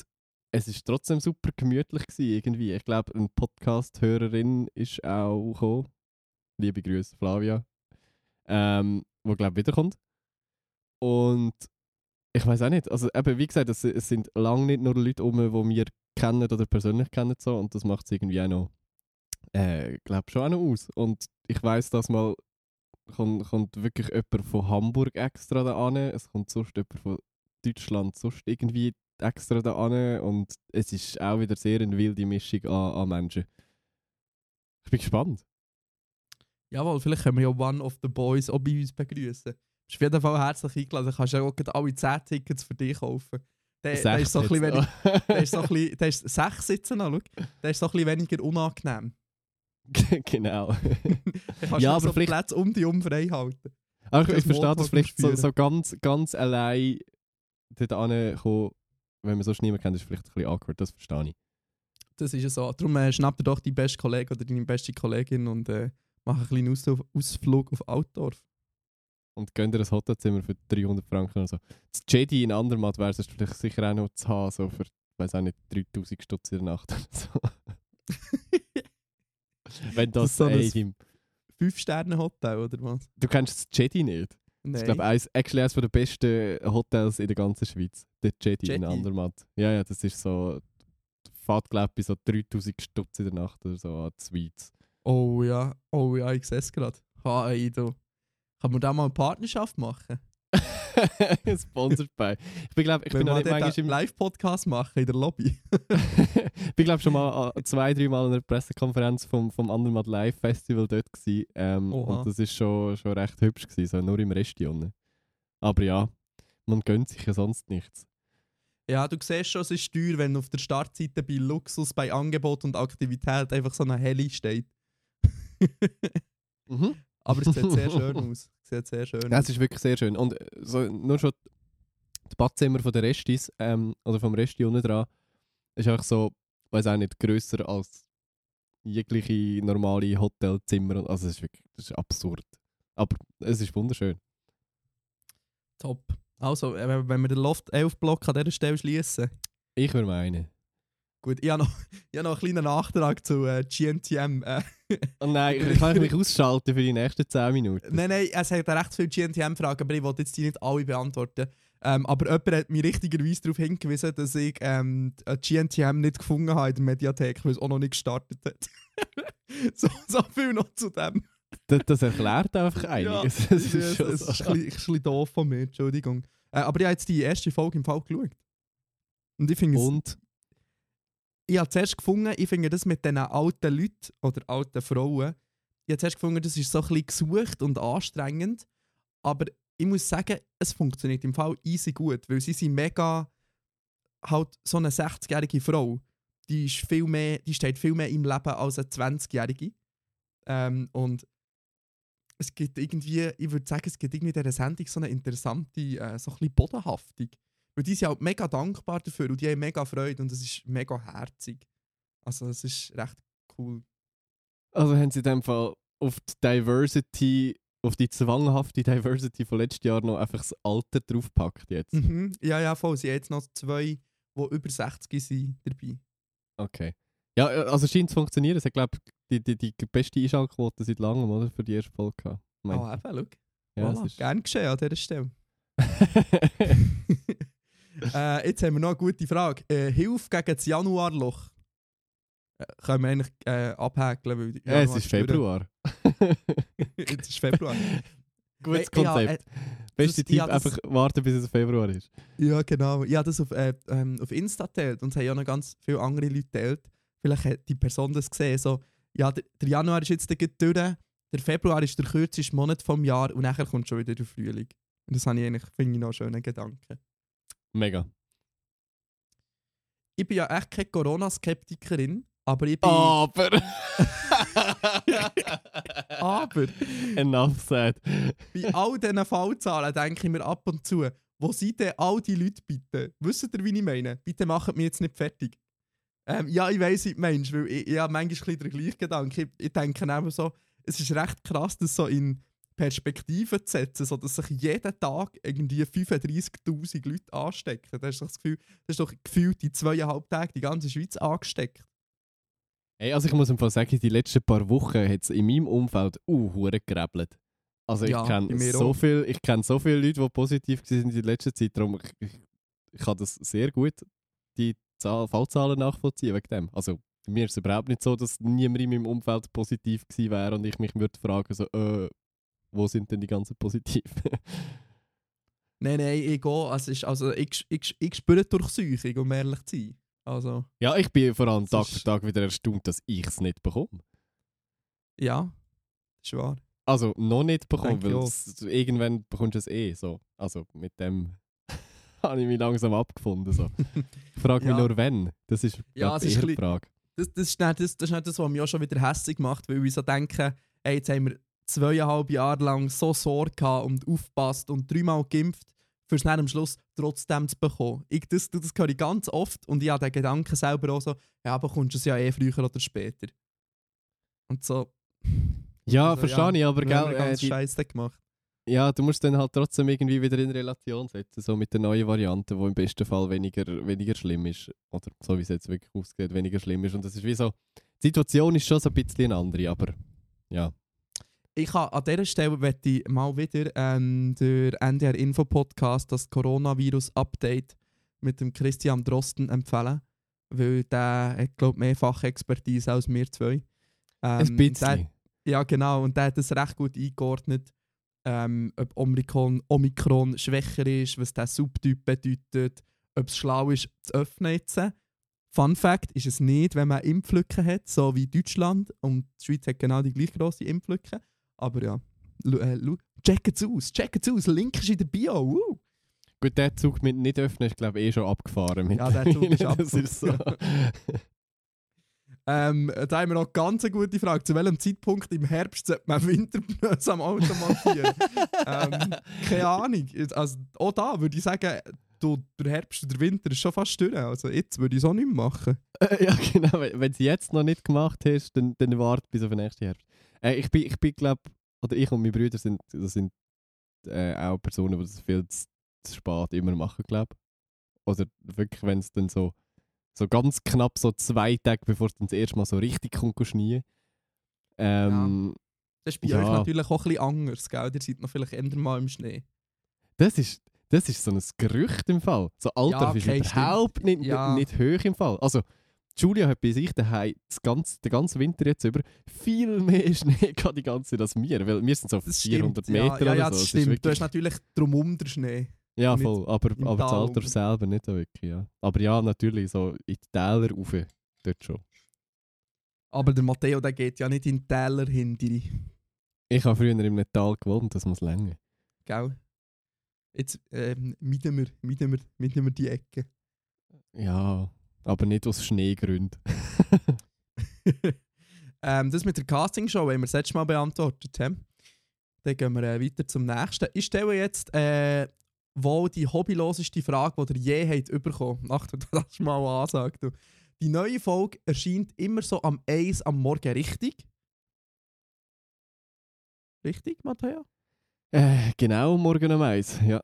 Speaker 6: es ist trotzdem super gemütlich gewesen, irgendwie. Ich glaube, eine Podcast-Hörerin ist auch gekommen. Liebe Grüße, Flavia. Ähm, wo glaube ich wiederkommt. Und ich weiß auch nicht. Also eben, wie gesagt, es, es sind lange nicht nur Leute um, die wir kennen oder persönlich kennen so und das macht es irgendwie auch noch, äh, glaube schon auch noch aus. Und ich weiß, dass mal kommt, kommt wirklich jemand von Hamburg extra da an. Es kommt sonst jemand von Deutschland sonst irgendwie extra da an und es ist auch wieder sehr eine wilde Mischung an, an Menschen. Ich bin gespannt.
Speaker 5: Jawohl, vielleicht können wir ja One of the Boys auch bei uns begrüßen. Bist auf jeden Fall herzlich eingeladen. Du kannst ja auch alle 10 Tickets für dich kaufen. Der, der ist so ein bisschen wenig, der ist so ein bisschen, der ist sechs sitzen noch, schau. Der ist so ein bisschen weniger unangenehm.
Speaker 6: genau. Ja, aber
Speaker 5: so
Speaker 6: vielleicht-
Speaker 5: Plätze um dich um frei halten.
Speaker 6: Aber ich, verstehe das vielleicht so, so ganz, ganz allein dort ankommen, wenn man sonst niemanden kennt, ist vielleicht ein bisschen awkward, das verstehe ich.
Speaker 5: Das ist ja so. Darum äh, schnapp dir doch deinen besten Kollegen oder deine beste Kollegin und äh, mach einen kleinen Aus Ausflug auf Altdorf.
Speaker 6: Und gönnt dir ein Hotelzimmer für 300 Franken oder so. Das Jedi in Andermatt wäre es vielleicht sicher auch noch zu haben, so für, weiß auch nicht, 3000 Stutz in der Nacht oder so. wenn
Speaker 5: Das
Speaker 6: das,
Speaker 5: ist so ein-
Speaker 6: Tim,
Speaker 5: Fünf-Sterne-Hotel oder was?
Speaker 6: Du kennst das Jedi nicht?
Speaker 5: Nein.
Speaker 6: Das ist, glaube ich, actually eines der besten Hotels in der ganzen Schweiz. Der Jedi, in
Speaker 5: Jedi?
Speaker 6: Andermatt. Ja, ja, das ist so. Fahrt, glaube ich, so 3000 Stutz in der Nacht oder so an die Suites.
Speaker 5: Oh ja, oh ja, ich sehe es gerade. Hi, du. Kann man da mal eine Partnerschaft machen?
Speaker 6: Sponsored by. Ich bin, glaube ich,
Speaker 5: Wenn
Speaker 6: bin noch nicht manchmal im.
Speaker 5: Live-Podcast machen in der Lobby.
Speaker 6: ich bin, glaube schon mal äh, zwei, drei Mal an einer Pressekonferenz vom, vom Andermatt Live Festival dort gewesen. Ähm, und das ist schon, schon recht hübsch gewesen, so nur im Rest unten. Aber ja, man gönnt sich ja sonst nichts.
Speaker 5: Ja, du siehst schon, es ist teuer, wenn auf der Startseite bei Luxus, bei Angebot und Aktivität einfach so eine Heli steht.
Speaker 6: Mhm.
Speaker 5: Aber es sieht sehr schön aus. Es sieht sehr schön
Speaker 6: Ja,
Speaker 5: aus.
Speaker 6: es ist wirklich sehr schön. Und äh, so, nur schon die Badzimmer von der Restis, ähm, oder vom Resti unten dran, ist einfach so, weiß auch nicht, grösser als jegliche normale Hotelzimmer. Also es ist wirklich das ist absurd. Aber es ist wunderschön.
Speaker 5: Top. Also, äh, wenn wenn wir den Loft 11 Block an dieser Stelle schließen.
Speaker 6: Ich würde meinen.
Speaker 5: Gut, ich habe noch, ich habe noch einen kleinen Nachtrag zu äh, GNTM. Äh,
Speaker 6: Oh nein, ich kann mich ausschalten für die nächsten 10 Minuten.
Speaker 5: nein, nein, es hat recht viele GNTM-Fragen, aber ich wollte jetzt die nicht alle beantworten. Ähm, aber jemand hat mich richtigerweise darauf hingewiesen, dass ich ähm, GNTM nicht gefunden habe in der Mediathek, weil es auch noch nicht gestartet hat. so, so viel noch zu dem.
Speaker 6: Das, das erklärt einfach
Speaker 5: Ja,
Speaker 6: einiges.
Speaker 5: das
Speaker 6: das
Speaker 5: ist,
Speaker 6: schon
Speaker 5: es ist, ein
Speaker 6: so.
Speaker 5: bisschen- ist ein bisschen doof von mir, Entschuldigung. Äh, aber ich habe jetzt die erste Folge im Fall geschaut. Und ich finde es
Speaker 6: Und
Speaker 5: ich habe zuerst gefunden, ich finde das mit diesen alten Leuten oder alten Frauen, ich habe zuerst gefunden, das ist so ein bisschen gesucht und anstrengend, aber ich muss sagen, es funktioniert im Fall easy gut, weil sie sind mega, halt so eine 60-jährige Frau, die, ist viel mehr, die steht viel mehr im Leben als eine 20-jährige. Ähm, und es gibt irgendwie, ich würde sagen, es gibt irgendwie in dieser Sendung so eine interessante, äh, so ein bisschen Bodenhaftung. Weil die sind halt mega dankbar dafür und die haben mega Freude und es ist mega herzig. Also es ist recht cool.
Speaker 6: also haben sie in dem Fall auf die Diversity, auf die zwanghafte Diversity von letztes Jahr noch einfach das Alter draufgepackt jetzt.
Speaker 5: Mhm. Ja, ja, voll. Sie haben jetzt noch zwei, die über 60 sind dabei.
Speaker 6: Okay. Ja, äh, also scheint zu funktionieren. Es hat, glaube ich, die, die, die beste Einschaltquote seit langem, oder? Für die erste Folge. gehabt.
Speaker 5: Ah, eben, schau.
Speaker 6: ja,
Speaker 5: voilà.
Speaker 6: ist
Speaker 5: Gern geschehen an dieser Stelle. äh, jetzt haben wir noch eine gute Frage. Äh, Hilfe gegen das Januarloch. Äh, können wir eigentlich äh, abhäkeln, weil
Speaker 6: ja, es ist. Februar.
Speaker 5: jetzt ist Februar.
Speaker 6: Gutes
Speaker 5: Hey, ja,
Speaker 6: Konzept. Beste Tipp, einfach warten, bis es Februar ist.
Speaker 5: Ja, genau. Ich habe das auf, äh, ähm, auf Insta geteilt und es haben ja noch ganz viele andere Leute geteilt. Vielleicht hat die Person das gesehen. So, ja, der, der Januar ist jetzt durch, der Februar ist der kürzeste Monat vom Jahr und nachher kommt schon wieder der Frühling. Und das habe ich eigentlich, finde ich, noch einen schönen Gedanken.
Speaker 6: Mega.
Speaker 5: Ich bin ja echt keine Corona-Skeptikerin, aber ich bin.
Speaker 6: Aber.
Speaker 5: Aber
Speaker 6: Enough said.
Speaker 5: bei all diesen Fallzahlen denke ich mir ab und zu, wo sind denn all die Leute bitte? Wisst ihr, wie ich meine? Bitte macht mich jetzt nicht fertig. Ähm, ja, ich weiss, du meinst, weil ich, ich habe manchmal ein bisschen den gleichen Gedanken. Ich, ich denke eben so, es ist recht krass, das so in Perspektive zu setzen, so dass sich jeden Tag irgendwie 35'000 Leute anstecken. Da hast du doch das Gefühl, das ist doch gefühlt die zweieinhalb Tage die ganze Schweiz angesteckt.
Speaker 6: Hey, also ich muss im Fall sagen, die letzten paar Wochen hat es in meinem Umfeld uh, gerebelt. Also ich
Speaker 5: Ja,
Speaker 6: kenne so
Speaker 5: auch.
Speaker 6: viel, ich kenne so viele Leute, die positiv waren in der letzten Zeit. Darum ich, ich, ich kann das sehr gut die Zahl, Fallzahlen nachvollziehen wegen dem. Also mir ist es überhaupt nicht so, dass niemand in meinem Umfeld positiv gewesen wäre und ich mich würde fragen so, äh, wo sind denn die ganzen positiv?
Speaker 5: Nein, nein, ich gehe. Also, ist, also ich, ich, ich spüre die Durchsuchung, um ehrlich zu sein. Also,
Speaker 6: ja, ich bin vor allem Tag für Tag wieder erstaunt, dass ich es nicht bekomme.
Speaker 5: ja, ist wahr.
Speaker 6: Also noch nicht bekommen, weil es, irgendwann bekommst du es eh so. Also mit dem habe ich mich langsam abgefunden. So. Ich frage mich
Speaker 5: Ja.
Speaker 6: nur, wenn. Das ist,
Speaker 5: Ja, ist
Speaker 6: eher die Frage.
Speaker 5: Das, das, ist nicht, das, das ist nicht das, was mich auch schon wieder hässlich macht, weil ich so denke, ey, jetzt haben wir zweieinhalb Jahre lang so Sorge gehabt und aufgepasst und dreimal geimpft, für es am Schluss trotzdem zu bekommen. Ich, das, das höre ich ganz oft und ich habe den Gedanken selber auch so, ja, bekommst du es ja eh früher oder später. Und so.
Speaker 6: Ja,
Speaker 5: also,
Speaker 6: verstehe ich, aber gell,
Speaker 5: den
Speaker 6: äh,
Speaker 5: ganzen
Speaker 6: die,
Speaker 5: Scheiß gemacht.
Speaker 6: ja, du musst dann halt trotzdem irgendwie wieder in Relation setzen, so mit der neuen Variante, wo im besten Fall weniger, weniger schlimm ist. Oder so wie es jetzt wirklich aussieht, weniger schlimm ist. Und das ist wie so, die Situation ist schon so ein bisschen eine andere, aber ja.
Speaker 5: Ich kann an dieser Stelle möchte ich mal wieder ähm, der NDR Info Podcast, das Coronavirus-Update mit dem Christian Drosten empfehlen. Weil der hat, glaube mehr Fachexpertise als wir zwei. Ähm,
Speaker 6: ein bisschen.
Speaker 5: Der, ja, genau. Und der hat das recht gut eingeordnet, ähm, ob Omikron, Omikron schwächer ist, was der Subtyp bedeutet, ob es schlau ist, zu öffnen jetzt. Fun Fact ist es nicht, wenn man Impflücken hat, so wie Deutschland. Und die Schweiz hat genau die gleich grosse Impflücke. Aber ja, lu- äh, lu- checkt's aus, checkt's aus. Link ist in der Bio. Uh.
Speaker 6: Gut, der Zug mit nicht öffnen ist, glaube ich, eh schon abgefahren.
Speaker 5: Ja, der Zug ist
Speaker 6: Das ist so.
Speaker 5: Ähm, da haben wir noch ganz eine gute Frage. Zu welchem Zeitpunkt im Herbst sollte man Winterpneus am Auto montieren? ähm, keine Ahnung. Also, auch da würde ich sagen, du, der Herbst und der Winter ist schon fast durch. Also jetzt würde ich es auch nicht mehr machen.
Speaker 6: Äh, ja, genau. Wenn, wenn du es jetzt noch nicht gemacht hast, dann, dann warte bis auf den nächsten Herbst. Äh, ich bin, ich bin glaube oder ich und meine Brüder sind, das sind äh, auch Personen, die das viel zu, zu spät immer machen, glaube Oder wirklich, wenn es dann so, so ganz knapp so zwei Tage, bevor es dann das erste Mal so richtig kommt, schneien. Ähm,
Speaker 5: Das ist bei
Speaker 6: Ja.
Speaker 5: euch natürlich auch ein bisschen anders, gell? Ihr seid noch vielleicht eher mal im Schnee.
Speaker 6: Das ist, das ist so ein Gerücht im Fall. So Alter
Speaker 5: Ja,
Speaker 6: ist
Speaker 5: okay,
Speaker 6: überhaupt nicht,
Speaker 5: Ja.
Speaker 6: nicht hoch im Fall. Also, Julia hat bei sich daheim das ganze, den ganzen Winter jetzt über viel mehr Schnee gehabt die ganze Zeit als wir. Weil wir sind so auf
Speaker 5: Das
Speaker 6: 400
Speaker 5: stimmt.
Speaker 6: Meter
Speaker 5: ja, ja, ja,
Speaker 6: oder so.
Speaker 5: das
Speaker 6: ist
Speaker 5: stimmt. Du
Speaker 6: wirklich-
Speaker 5: hast natürlich drumherum den Schnee.
Speaker 6: ja,
Speaker 5: nicht
Speaker 6: voll. Aber, aber das Alter selber nicht so wirklich. Ja. Aber ja, natürlich, so in die Täler rauf, dort schon.
Speaker 5: Aber der Matteo, der geht ja nicht in die Täler hinter.
Speaker 6: Ich habe früher in einem Tal gewohnt, das muss länger.
Speaker 5: Gell? Jetzt ähm, mieten wir, mieten wir, mieten wir die Ecke.
Speaker 6: Ja, aber nicht aus Schneegründen.
Speaker 5: ähm, das mit der Castingshow haben wir das letzte Mal beantwortet. He? Dann gehen wir äh, weiter zum nächsten. Ich stelle jetzt äh, wohl die hobbyloseste Frage, die ihr je habt bekommen. Achtung, das ist mal eine Ansage. Du. Die neue Folge erscheint immer so am 1 am Morgen, richtig? Richtig, Matteo?
Speaker 6: Äh, genau, morgen um eins. Ja.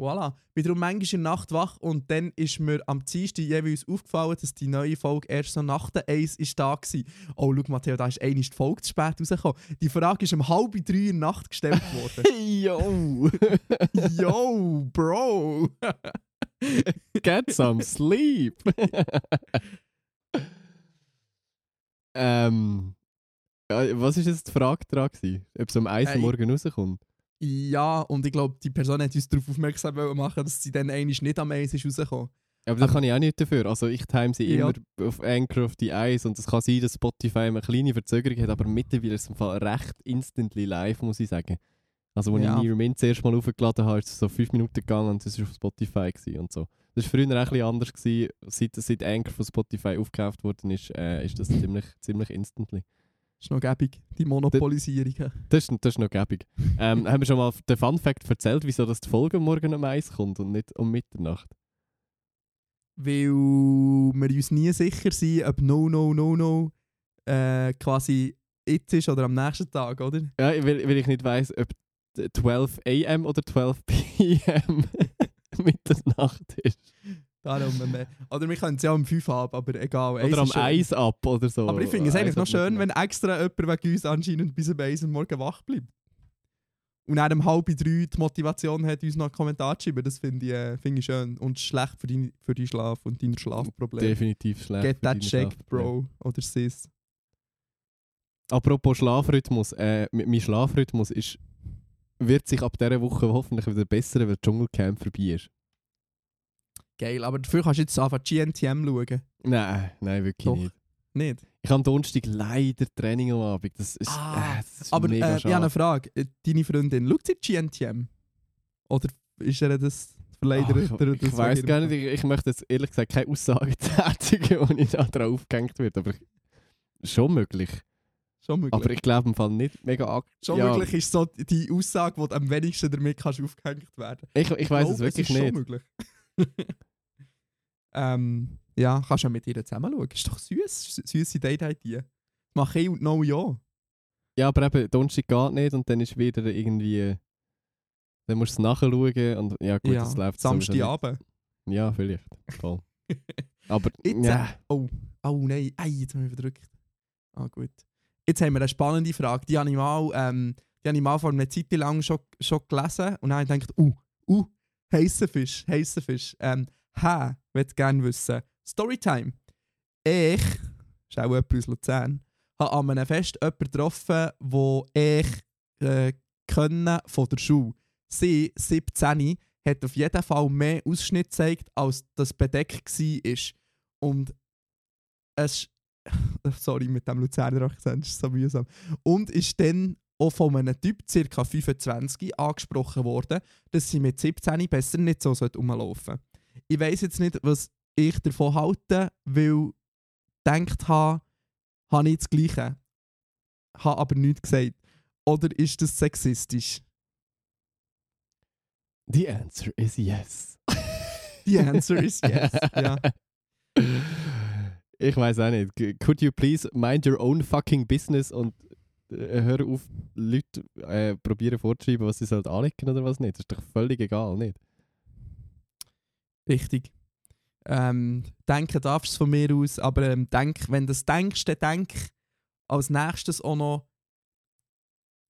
Speaker 5: Voilà. Bin darum manchmal in der Nacht wach und dann ist mir am Dienstag jeweils aufgefallen, dass die neue Folge erst so nach der 1 ist da war. Oh, schau Matteo, da ist die Folge zu spät rausgekommen. Die Frage ist um halb drei in der Nacht gestellt worden.
Speaker 6: Yo!
Speaker 5: Yo, Bro!
Speaker 6: Get some sleep! ähm. Was war jetzt die Frage dran? Ob es um 1 Uhr
Speaker 5: Äh,
Speaker 6: morgen rauskommt?
Speaker 5: Ja, und ich glaube, die Person hat uns darauf aufmerksam machen, dass sie dann einmal nicht am 1 ist rausgekommen.
Speaker 6: Aber da kann ich auch nicht dafür. Also ich time sie
Speaker 5: Ja.
Speaker 6: immer auf Anchor auf die Eis und es kann sein, dass Spotify eine kleine Verzögerung hat, aber mittlerweile ist es im Fall recht instantly live, muss ich sagen. Also als
Speaker 5: Ja.
Speaker 6: ich Near Mint das erste Mal aufgeladen habe, ist es so 5 Minuten gegangen und es war auf Spotify gewesen und so. Das war früher auch ein bisschen anders. Gewesen. Seit, seit Anchor von Spotify aufgekauft worden ist, äh, ist das ziemlich, ziemlich instantly.
Speaker 5: Das ist noch gäbig, die Monopolisierung.
Speaker 6: Das ist, das ist noch gäbig. ähm, haben wir schon mal den Fun Fact erzählt, wieso das die Folge morgen um eins kommt und nicht um Mitternacht?
Speaker 5: weil wir uns nie sicher sind, ob No, No, No, No äh, quasi jetzt ist oder am nächsten Tag, oder?
Speaker 6: Ja, weil, weil ich nicht weiss, ob 12 am oder 12 pm Mitternacht ist.
Speaker 5: Darum, äh, oder wir können es ja um 5 ab, aber egal.
Speaker 6: Oder am
Speaker 5: ist schön.
Speaker 6: Eis ab oder so.
Speaker 5: Aber ich finde es eigentlich noch schön, wenn extra jemand wegen uns anscheinend bis um 1 Uhr morgen wach bleibt. Und dann um halb drei die Motivation hat, uns noch einen Kommentar zu schreiben. Das finde ich, äh, finde ich schön. Und schlecht für, dein, für deinen Schlaf und deine Schlafprobleme.
Speaker 6: Definitiv schlecht.
Speaker 5: Get that checked. Bro. Oder sis.
Speaker 6: Apropos Schlafrhythmus, äh, mein Schlafrhythmus ist, wird sich ab dieser Woche hoffentlich wieder bessern, weil Dschungelcamp vorbei ist.
Speaker 5: Geil, aber dafür kannst du jetzt einfach GNTM schauen.
Speaker 6: Nein, nein, wirklich
Speaker 5: Doch.
Speaker 6: nicht.
Speaker 5: Nicht?
Speaker 6: Ich habe Donnerstag leider Training am Abend. Das ist,
Speaker 5: Ah,
Speaker 6: äh, das ist
Speaker 5: Aber äh,
Speaker 6: mega
Speaker 5: ich habe eine. Frage. Äh, Deine Freundin, schaut sie GNTM? Oder ist er das verleidert?
Speaker 6: Ach, ich ich weiß gar nicht, ich, ich möchte jetzt ehrlich gesagt keine Aussage tätigen, wo ich da drauf aufgehängt wird. Aber ich- schon möglich.
Speaker 5: Schon möglich.
Speaker 6: Aber ich glaube im Fall nicht mega ak-
Speaker 5: schon
Speaker 6: ja,
Speaker 5: möglich ist so die Aussage, wo du am wenigsten damit kannst aufgehängt werden
Speaker 6: Ich, ich weiß es wirklich
Speaker 5: ist
Speaker 6: nicht.
Speaker 5: Schon möglich. ähm, ja, kannst du ja mit ihr zusammen schauen. Ist doch süß. Süße Date-Idee. Mach ich und no ja.
Speaker 6: Ja, aber eben, Donnerstag geht nicht und dann ist wieder irgendwie. Dann musst du es nachschauen und ja, gut,
Speaker 5: ja.
Speaker 6: das läuft
Speaker 5: Samstagabend.
Speaker 6: Ja, vielleicht. Voll. Aber
Speaker 5: Jetzt,
Speaker 6: ja,
Speaker 5: oh, oh nein, Ei, jetzt haben wir verdrückt. Ah, gut. Jetzt haben wir eine spannende Frage. Die habe ich mal, ähm, die habe ich mal vor einer Zeit lang schon, schon gelesen und dann habe ich gedacht, uh, uh, heißer Fisch, heißer Fisch. Ähm, hä, würde gerne wissen. Storytime. Ich, ist auch jemand aus Luzern, habe an einem Fest jemanden getroffen, wo ich äh, können von der Schule. Sie, 17, hat auf jeden Fall mehr Ausschnitt gezeigt, als das bedeckt war. Und es sorry mit dem Luzerner Akzent, ist so mühsam. Und ist dann auch von einem Typ, ca. 25, angesprochen worden, dass sie mit 17 besser nicht so rumlaufen sollte. Ich weiß jetzt nicht, was ich davon halte, weil denkt habe, habe ich das Gleiche. Habe aber nichts gesagt. Oder ist das sexistisch?
Speaker 6: the answer is yes.
Speaker 5: The answer is yes. Ja.
Speaker 6: Ich weiß auch nicht. Could you please mind your own fucking business und äh, hör auf, Leute äh, probieren vorzuschreiben, was sie sollen anlegen oder was nicht. Das ist doch völlig egal, nicht?
Speaker 5: Richtig. Ähm, denken darfst du von mir aus, aber ähm, denk, wenn du das denkst, dann denk als nächstes auch noch,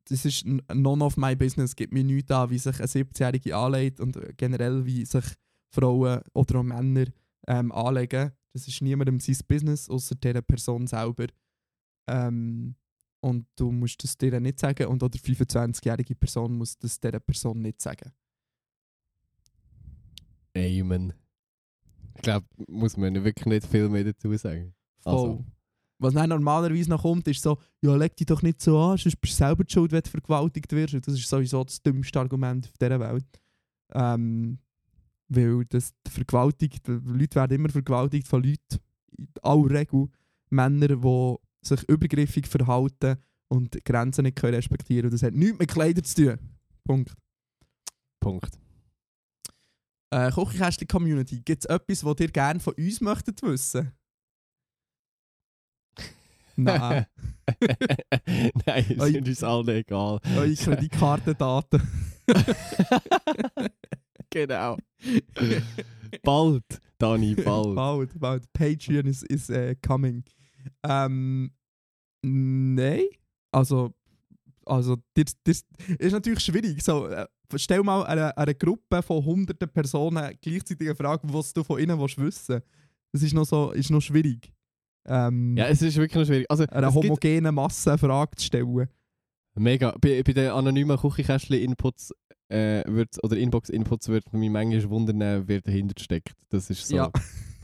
Speaker 5: das ist none of my business, gibt mir nichts an, wie sich eine 17-Jährige anlegt und äh, generell wie sich Frauen oder auch Männer ähm, anlegen. Das ist niemandem sein Business, außer dieser Person selber. Ähm, und du musst das dir nicht sagen und auch die 25-jährige Person muss das dieser Person nicht sagen.
Speaker 6: Amen. Ich glaube, muss man wirklich nicht viel mehr dazu sagen.
Speaker 5: Voll.
Speaker 6: Also.
Speaker 5: Was dann normalerweise noch kommt, ist so, ja, leg dich doch nicht so an, sonst bist du selber die schuld, wenn du vergewaltigt wirst. Und das ist sowieso das dümmste Argument auf dieser Welt. Ähm, weil das die Leute werden immer vergewaltigt von Leuten, in aller Regel Männer, die sich übergriffig verhalten und Grenzen nicht können respektieren Und das hat nichts mit Kleidern zu tun. Punkt.
Speaker 6: Punkt.
Speaker 5: Äh, Küchenkästchen-Community, gibt es etwas, was ihr gerne von uns möchtet wissen? Nein.
Speaker 6: Nein, es sind uns alle egal.
Speaker 5: Eure Kreditkartendaten.
Speaker 6: genau. bald, Dani, bald.
Speaker 5: bald, bald. Patreon is, is äh, coming. Ähm, nein. Also, also das, das ist natürlich schwierig. So, äh, stell mal eine, eine Gruppe von hunderten Personen gleichzeitig eine Frage, was du von ihnen willst wissen Das ist noch, so, ist noch schwierig. Ähm,
Speaker 6: Ja, es ist wirklich noch schwierig. Also,
Speaker 5: einer
Speaker 6: es gibt
Speaker 5: homogenen Masse eine Frage zu stellen.
Speaker 6: mega. Bei, bei den anonymen Küchenkästchen-Inputs äh, oder Inbox-Inputs wird mich manchmal wundern, wer dahinter steckt. Das ist so.
Speaker 5: Ja.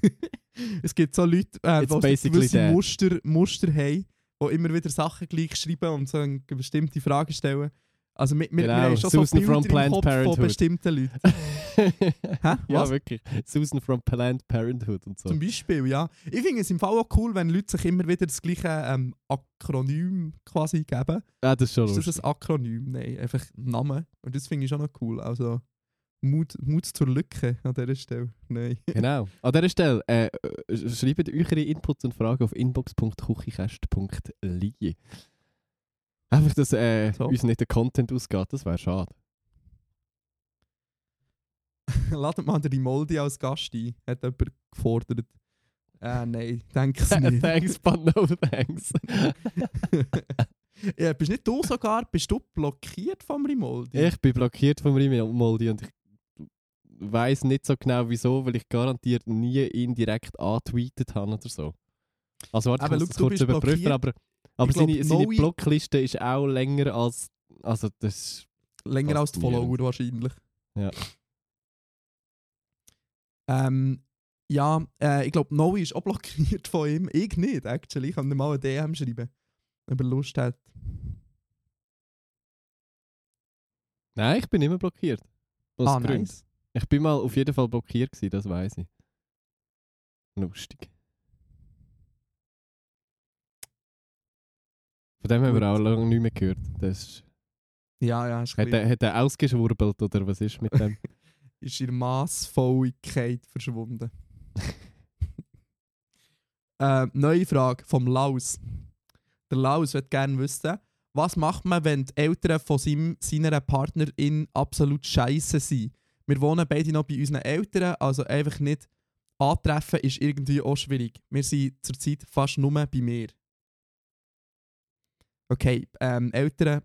Speaker 5: es gibt so Leute, äh, die gewisse. Muster, Muster haben, die immer wieder Sachen gleich schreiben und so eine bestimmte Frage stellen. Also wir, wir, wir
Speaker 6: Genau,
Speaker 5: haben schon so
Speaker 6: Susan
Speaker 5: Bilder
Speaker 6: from
Speaker 5: im
Speaker 6: Planned
Speaker 5: Kopf
Speaker 6: Parenthood.
Speaker 5: von bestimmten Leuten. Hä?
Speaker 6: ja, wirklich. Susan from Planned Parenthood und so.
Speaker 5: Zum Beispiel, ja. Ich finde es im Fall auch cool, wenn Leute sich immer wieder das gleiche ähm, Akronym quasi geben.
Speaker 6: Ja, das ist schon
Speaker 5: Ist das
Speaker 6: lustig.
Speaker 5: ein Akronym? Nein, einfach Name. Und das finde ich schon noch cool. Also Mut, Mut zur Lücke an dieser Stelle. Nein.
Speaker 6: Genau. An dieser Stelle äh, äh, schreibt eure Inputs und Fragen auf inbox.kuchikast.li. Einfach, dass äh,
Speaker 5: So.
Speaker 6: uns nicht der Content ausgeht, das wäre schade.
Speaker 5: Ladet mal den Rimoldi als Gast ein, hat jemand gefordert. Äh, nein, denke es nicht.
Speaker 6: thanks, but no thanks.
Speaker 5: ja, bist nicht du sogar, bist du blockiert vom Rimoldi?
Speaker 6: ich bin blockiert vom Rimoldi und ich weiß nicht so genau wieso, weil ich garantiert nie ihn direkt antweetet habe oder so. Also warte, ich
Speaker 5: Aber
Speaker 6: muss
Speaker 5: schau,
Speaker 6: das kurz überprüfen,
Speaker 5: blockiert.
Speaker 6: aber, aber
Speaker 5: glaub,
Speaker 6: seine, Blockliste ist auch länger als... Also das...
Speaker 5: Länger als die
Speaker 6: Faszinierend.
Speaker 5: Follower wahrscheinlich.
Speaker 6: Ja.
Speaker 5: Ähm, ja, äh, ich glaube, Noe ist auch blockiert von ihm. Ich nicht, actually. Ich kann ihm mal eine DM schreiben, wenn er Lust hat.
Speaker 6: Nein, ich bin immer blockiert. Aus
Speaker 5: ah,
Speaker 6: Gründen.
Speaker 5: nice.
Speaker 6: Ich bin mal auf jeden Fall blockiert gewesen, das weiß ich. Lustig. Von dem haben wir auch lange nicht mehr gehört. Das ist,
Speaker 5: Ja, ja, ist,
Speaker 6: hat, er, hat er ausgeschwurbelt oder was ist mit dem?
Speaker 5: ist in Massvolligkeit verschwunden. äh, neue Frage vom Laus. Der Laus wird gerne wissen, was macht man, wenn die Eltern von seinem, seiner Partnerin absolut scheiße sind? Wir wohnen beide noch bei unseren Eltern, also einfach nicht antreffen ist irgendwie auch schwierig. Wir sind zurzeit fast nur bei mir. Okay, ähm, Eltern,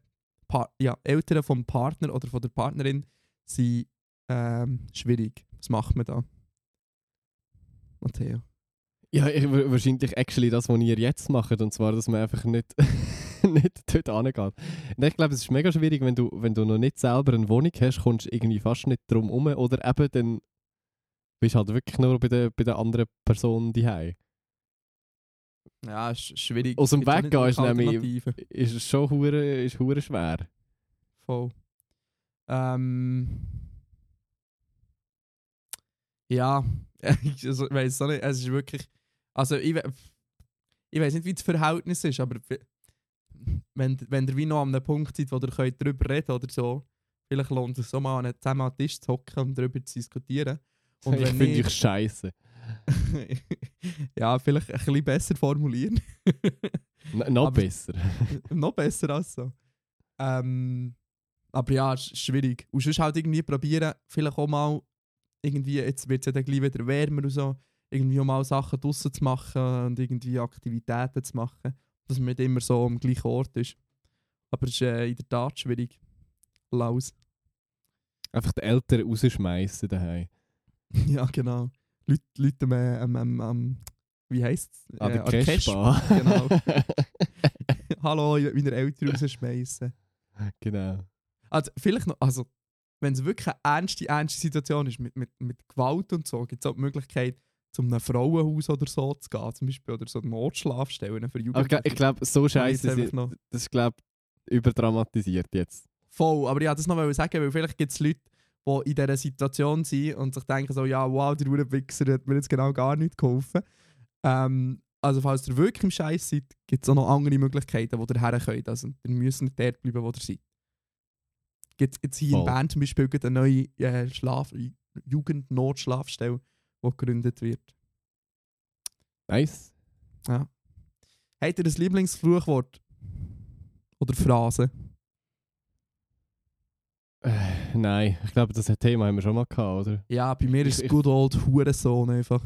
Speaker 5: ja, Eltern vom Partner oder von der Partnerin sind ähm, schwierig. Was macht man da? Matteo.
Speaker 6: ja, ich, wa- wahrscheinlich actually das, was ihr jetzt macht. Und zwar, dass man einfach nicht, nicht dort angeht. Ich glaube, es ist mega schwierig, wenn du, wenn du noch nicht selber eine Wohnung hast, kommst du irgendwie fast nicht drum herum. Oder eben dann bist du halt wirklich nur bei der, bei der anderen Person daheim.
Speaker 5: Ja, schwierig.
Speaker 6: Aus dem Weg gehen ist nämlich-. Ist es schon hure, ist hure schwer.
Speaker 5: Voll. Ähm. Ja, ich weiß auch nicht. Es ist wirklich. Also, ich, we- ich weiß nicht, wie das Verhältnis ist, aber wenn, wenn ihr wie noch an einem Punkt seid, wo ihr könnt darüber reden oder so, vielleicht lohnt es sich so mal an zusammen an den Tisch zu hocken und darüber zu diskutieren. Und
Speaker 6: ich finde ich scheiße.
Speaker 5: ja, vielleicht ein bisschen besser formulieren.
Speaker 6: Noch
Speaker 5: Aber-
Speaker 6: besser.
Speaker 5: noch besser als so. Ähm, aber ja, ist schwierig. Und sonst halt irgendwie probieren, vielleicht auch mal irgendwie, jetzt wird es ja dann gleich wieder wärmer und so, irgendwie auch mal Sachen draussen zu machen und irgendwie Aktivitäten zu machen, dass man nicht immer so am gleichen Ort ist. Aber es ist äh, in der Tat schwierig. Laus.
Speaker 6: Einfach die Eltern rausschmeißen daheim.
Speaker 5: ja, genau. Leute, Leute am, äh, am, am, am wie heisst es?
Speaker 6: An der Kespa.
Speaker 5: genau. Hallo, ich will meine Eltern rausschmeißen.
Speaker 6: genau.
Speaker 5: Also vielleicht noch, also wenn es wirklich eine ernste, ernste Situation ist mit, mit, mit Gewalt und so, gibt es auch die Möglichkeit, zu einem Frauenhaus oder so zu gehen, zum Beispiel, oder so Notschlafstellen für
Speaker 6: Aber ich
Speaker 5: Jugendliche.
Speaker 6: glaub- ich glaube, so
Speaker 5: ich
Speaker 6: scheiße ist,
Speaker 5: noch-
Speaker 6: das ist, glaube überdramatisiert jetzt.
Speaker 5: Voll, aber ich wollte das noch sagen, weil vielleicht gibt es Leute, die in dieser Situation sind und sich denken so, ja, wow, der Uhrenwichser hat mir jetzt genau gar nicht geholfen. Ähm, also falls ihr wirklich im Scheiß seid, gibt es auch noch andere Möglichkeiten, wo ihr her könnt. Also ihr müsst nicht dort bleiben, wo ihr seid. Gibt jetzt hier in
Speaker 6: Voll.
Speaker 5: Bern zum Beispiel eine neue äh, Schlaf Jugendnotschlafstelle, die gegründet wird.
Speaker 6: Nice.
Speaker 5: Habt ihr ein Lieblingsfluchwort? Oder Phrase?
Speaker 6: Äh, nein, ich glaube, das Thema haben wir schon mal gehabt, oder?
Speaker 5: Ja, bei mir ist es good old Hurensohn einfach.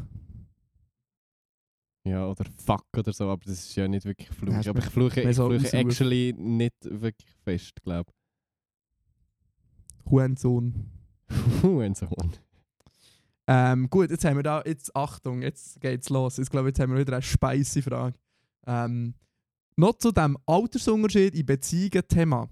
Speaker 6: Ja, oder fuck oder so, aber das ist ja nicht wirklich Fluch.
Speaker 5: ist
Speaker 6: aber ich fluche, ich
Speaker 5: so
Speaker 6: fluche actually nicht wirklich fest, glaube
Speaker 5: Hurensohn.
Speaker 6: ich. Hurensohn.
Speaker 5: Ähm, gut, jetzt haben wir da, jetzt Achtung, jetzt geht's los. Ich glaube, jetzt haben wir wieder eine spicy Frage. Ähm, noch zu dem Altersunterschied in Beziehungen-Thema.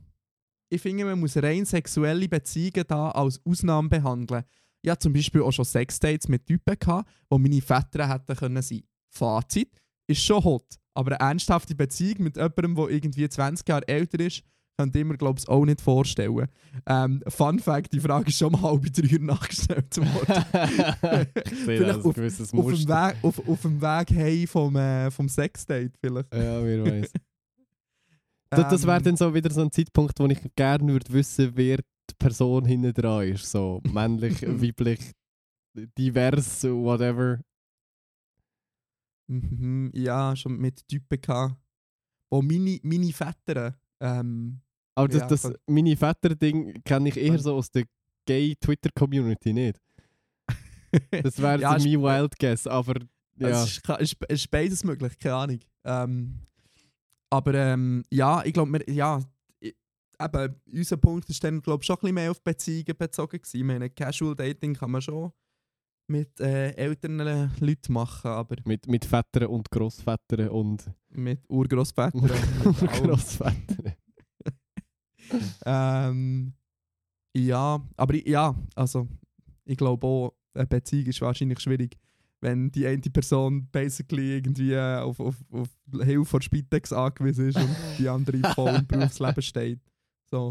Speaker 5: Ich finde, man muss rein sexuelle Beziehungen da als Ausnahme behandeln. Ich hatte zum Beispiel auch schon Sexdates mit Typen, gehabt, wo meine Väter hätten können sein. Fazit ist schon hot, aber eine ernsthafte Beziehung mit jemandem, der irgendwie 20 Jahre älter ist, könnte ich mir, glaube ich, auch nicht vorstellen. Ähm, Fun Fact, die Frage ist schon mal halb drei Uhr nachgestellt worden.
Speaker 6: ich sehe
Speaker 5: Vielleicht auf-
Speaker 6: gewisses
Speaker 5: auf, dem. Weg, auf, auf dem Weg hey vom, äh, vom Sexdate vielleicht.
Speaker 6: Ja, wer weiß. Das, das wäre
Speaker 5: Ähm,
Speaker 6: dann so wieder so ein Zeitpunkt, wo ich gerne würde wissen, wer die Person hinten dran ist. So männlich, weiblich, divers, whatever.
Speaker 5: Mhm, ja, schon mit Typen gehabt. Wo meine, meine Väter, ähm,
Speaker 6: Aber das,
Speaker 5: Ja,
Speaker 6: das meine Väter-Ding kenne ich eher so aus der Gay-Twitter-Community, nicht? Das wäre
Speaker 5: Ja,
Speaker 6: mein Wild Guess, aber ja.
Speaker 5: Es ist, ist, ist beides möglich, keine Ahnung. Ähm, aber ähm, ja, ich glaube, ja, eben, unser Punkt ist dann, glaube schon ein bisschen mehr auf Beziehungen bezogen gewesen. Ich meine, Casual Dating kann man schon mit äh, älteren Leuten machen, aber
Speaker 6: Mit, mit Vätern und Grossvätern und
Speaker 5: mit Urgroßvätern. mit allem.
Speaker 6: Grossvätern.
Speaker 5: ähm, ja, aber ich- ja, also ich glaube auch, eine Beziehung ist wahrscheinlich schwierig, wenn die eine Person basically irgendwie äh, auf, auf, auf Hilfe von Spitex angewiesen ist und die andere voll im Berufsleben steht. So.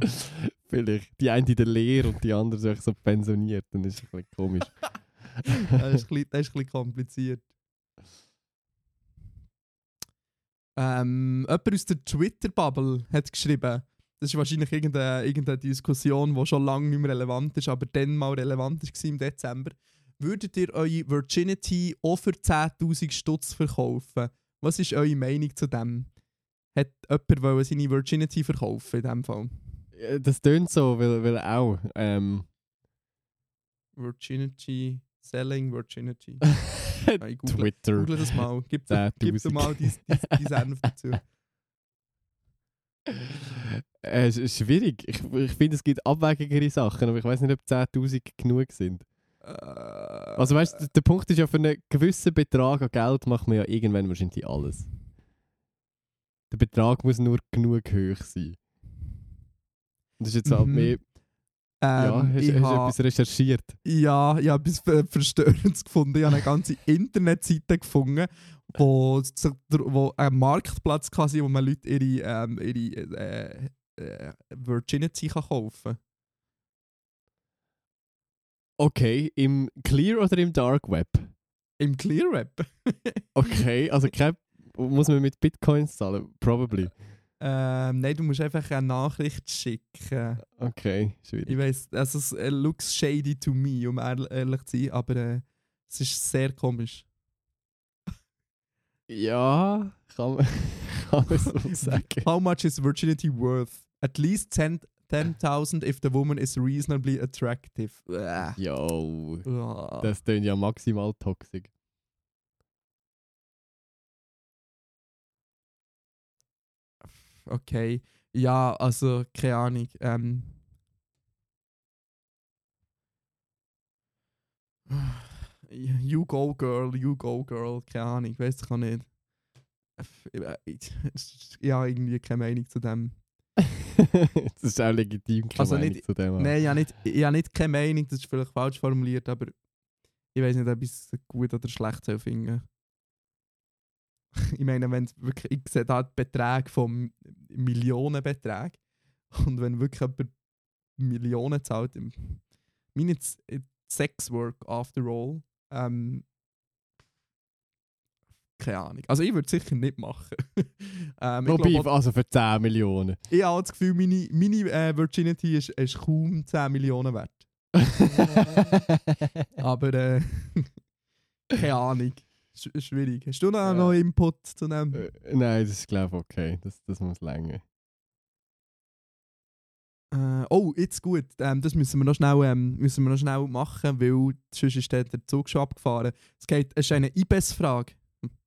Speaker 6: Vielleicht. Die eine in der Lehre und die andere so, so pensioniert. Dann ist es ein bisschen komisch.
Speaker 5: Das ist, ein bisschen, das ist ein bisschen kompliziert. Ähm, jemand aus der Twitter-Bubble hat geschrieben, das ist wahrscheinlich irgendeine, irgendeine Diskussion, die schon lange nicht mehr relevant ist, aber dann mal relevant war im Dezember. Würdet ihr eure Virginity auch für 10.000 Stutz verkaufen? Was ist eure Meinung zu dem? Hat jemand seine Virginity verkaufen in dem Fall?
Speaker 6: Ja, Das tönt so, weil, weil auch. Ähm,
Speaker 5: Virginity, Selling Virginity. ich google,
Speaker 6: Twitter.
Speaker 5: google das mal. Gib, gib
Speaker 6: 10.000.
Speaker 5: dir mal dein Senf dazu.
Speaker 6: Äh, ist schwierig. Ich, ich finde, es gibt abwägigere Sachen, aber ich weiß nicht, ob 10.000 genug sind. Also weißt du, der Punkt ist ja, für einen gewissen Betrag an Geld macht man ja irgendwann wahrscheinlich alles. Der Betrag muss nur genug hoch sein. Und das ist jetzt halt
Speaker 5: Mhm.
Speaker 6: mehr. ja,
Speaker 5: ähm,
Speaker 6: hast,
Speaker 5: ich
Speaker 6: hast du
Speaker 5: ha-
Speaker 6: etwas recherchiert?
Speaker 5: Ja, ich habe etwas Ver- Verstörendes gefunden. Ich habe eine ganze Internetseite gefunden, wo, wo ein Marktplatz quasi, wo man Leute ihre, ähm, ihre äh, äh, Virginity kann kaufen
Speaker 6: Okay, im Clear oder im Dark Web?
Speaker 5: Im Clear Web.
Speaker 6: Okay, also kein, muss man mit Bitcoins zahlen? Probably.
Speaker 5: ähm, nein, du musst einfach eine Nachricht schicken.
Speaker 6: Okay, schwierig.
Speaker 5: Ich weiß, also es äh, looks shady to me, um ehrl- ehrlich zu sein, aber äh, es ist sehr komisch.
Speaker 6: Ja, kann man, kann man so sagen.
Speaker 5: How much is virginity worth? At least 10 10,000 if the woman is reasonably attractive. Uah.
Speaker 6: Yo,
Speaker 5: Uah.
Speaker 6: das klingt ja maximal toxisch.
Speaker 5: Okay. Ja, also, keine Ahnung. Ähm. You go, girl, you go, girl. Keine Ahnung, weiß ich auch nicht. Ich habe irgendwie keine Meinung zu dem.
Speaker 6: das ist auch legitim, keine
Speaker 5: Also
Speaker 6: Meinung
Speaker 5: nicht-
Speaker 6: zu dem.
Speaker 5: Nein, ich habe nicht, ich habe nicht keine Meinung, das ist vielleicht falsch formuliert, aber ich weiß nicht, ob ich es gut oder schlecht soll finden. ich meine, wenn wirklich, ich sehe da Beträge von Millionenbeträgen und wenn wirklich jemand Millionen zahlt, meine Sexwork after all, ähm, keine Ahnung. Also ich würde es sicher nicht machen. ähm,
Speaker 6: Wobei,
Speaker 5: glaube,
Speaker 6: also für 10 Millionen.
Speaker 5: ich habe das Gefühl, meine, meine äh, Virginity ist, ist kaum 10 Millionen wert. Aber äh, keine Ahnung. Sch schwierig. Hast du noch,
Speaker 6: Ja.
Speaker 5: noch Input zu dem?
Speaker 6: Äh, Nein, das ist glaube ich okay. Das, das muss länger.
Speaker 5: Äh, oh, jetzt gut. Ähm, das müssen wir, noch schnell, ähm, müssen wir noch schnell machen, weil sonst ist der, der Zug schon abgefahren. Es, geht, es ist eine IBES-Frage,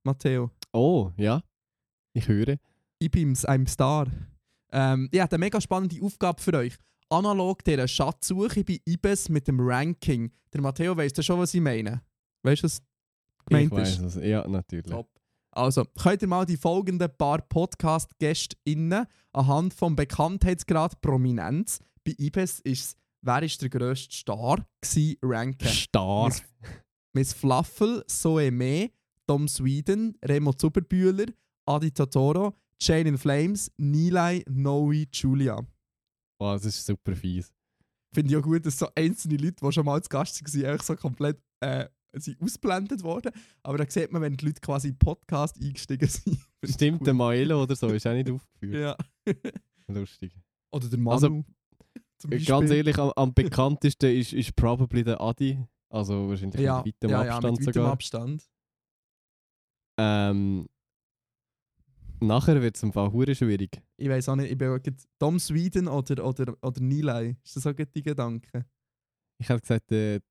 Speaker 5: Matteo.
Speaker 6: Oh, ja. Ich höre.
Speaker 5: IBIMS, I'm Star. Ähm, ich habe eine mega spannende Aufgabe für euch. Analog dieser Schatzsuche bei IBES mit dem Ranking. Der Matteo weiss ja schon, was ich meine. Weißt du, was gemeint
Speaker 6: ich
Speaker 5: ist?
Speaker 6: weiß es. Ja, natürlich.
Speaker 5: Top. Also, könnt ihr mal die folgenden paar Podcast-GästInnen anhand vom Bekanntheitsgrad Prominenz bei IBES ist es, wer ist der grösste Star gsi ranken.
Speaker 6: Star.
Speaker 5: Miss, Miss Fluffel, Zoe Me, Tom Sweden, Remo Zuberbühler, Adi Totoro, Jane in Flames, Nilay, Noe, Julia.
Speaker 6: Oh, das ist super fies.
Speaker 5: Finde ich auch gut, dass so einzelne Leute, die schon mal zu Gast waren, einfach so komplett äh, sind ausblendet worden. Aber da sieht man, wenn die Leute quasi in den Podcast eingestiegen sind.
Speaker 6: Stimmt, der Maelo oder so ist auch nicht aufgeführt.
Speaker 5: Ja.
Speaker 6: Lustig.
Speaker 5: Oder der Manu.
Speaker 6: Also- Ganz ehrlich, am, am bekanntesten ist, ist probably der Adi. Also wahrscheinlich
Speaker 5: ja,
Speaker 6: mit weitem
Speaker 5: ja, ja,
Speaker 6: Abstand
Speaker 5: mit weitem
Speaker 6: sogar.
Speaker 5: Abstand.
Speaker 6: Ähm, nachher wird es im Fall hure schwierig.
Speaker 5: Ich weiß auch nicht, ich bin Tom Sweden oder, oder, oder Nilay. Ist das auch die Gedanke?
Speaker 6: Ich hätte gesagt, der,